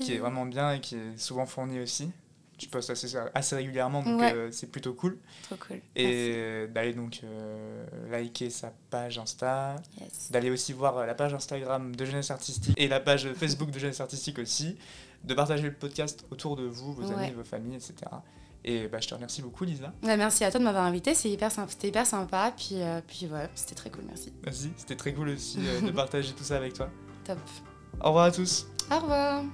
qui est vraiment bien et qui est souvent fournie aussi. Tu postes assez, assez régulièrement, donc euh, c'est plutôt cool. Trop cool. Et d'aller donc euh, liker sa page Insta, d'aller aussi voir la page Instagram de Jeunesse Artistique et la page Facebook de Jeunesse Artistique aussi, de partager le podcast autour de vous, vos amis, vos familles, etc. Et bah, je te remercie beaucoup, Lisa. Ouais, merci à toi de m'avoir invité, c'est hyper c'était hyper sympa. Puis, euh, puis ouais, c'était très cool, merci. Merci, c'était très cool aussi euh, de partager tout ça avec toi. Top. Au revoir à tous. Au revoir.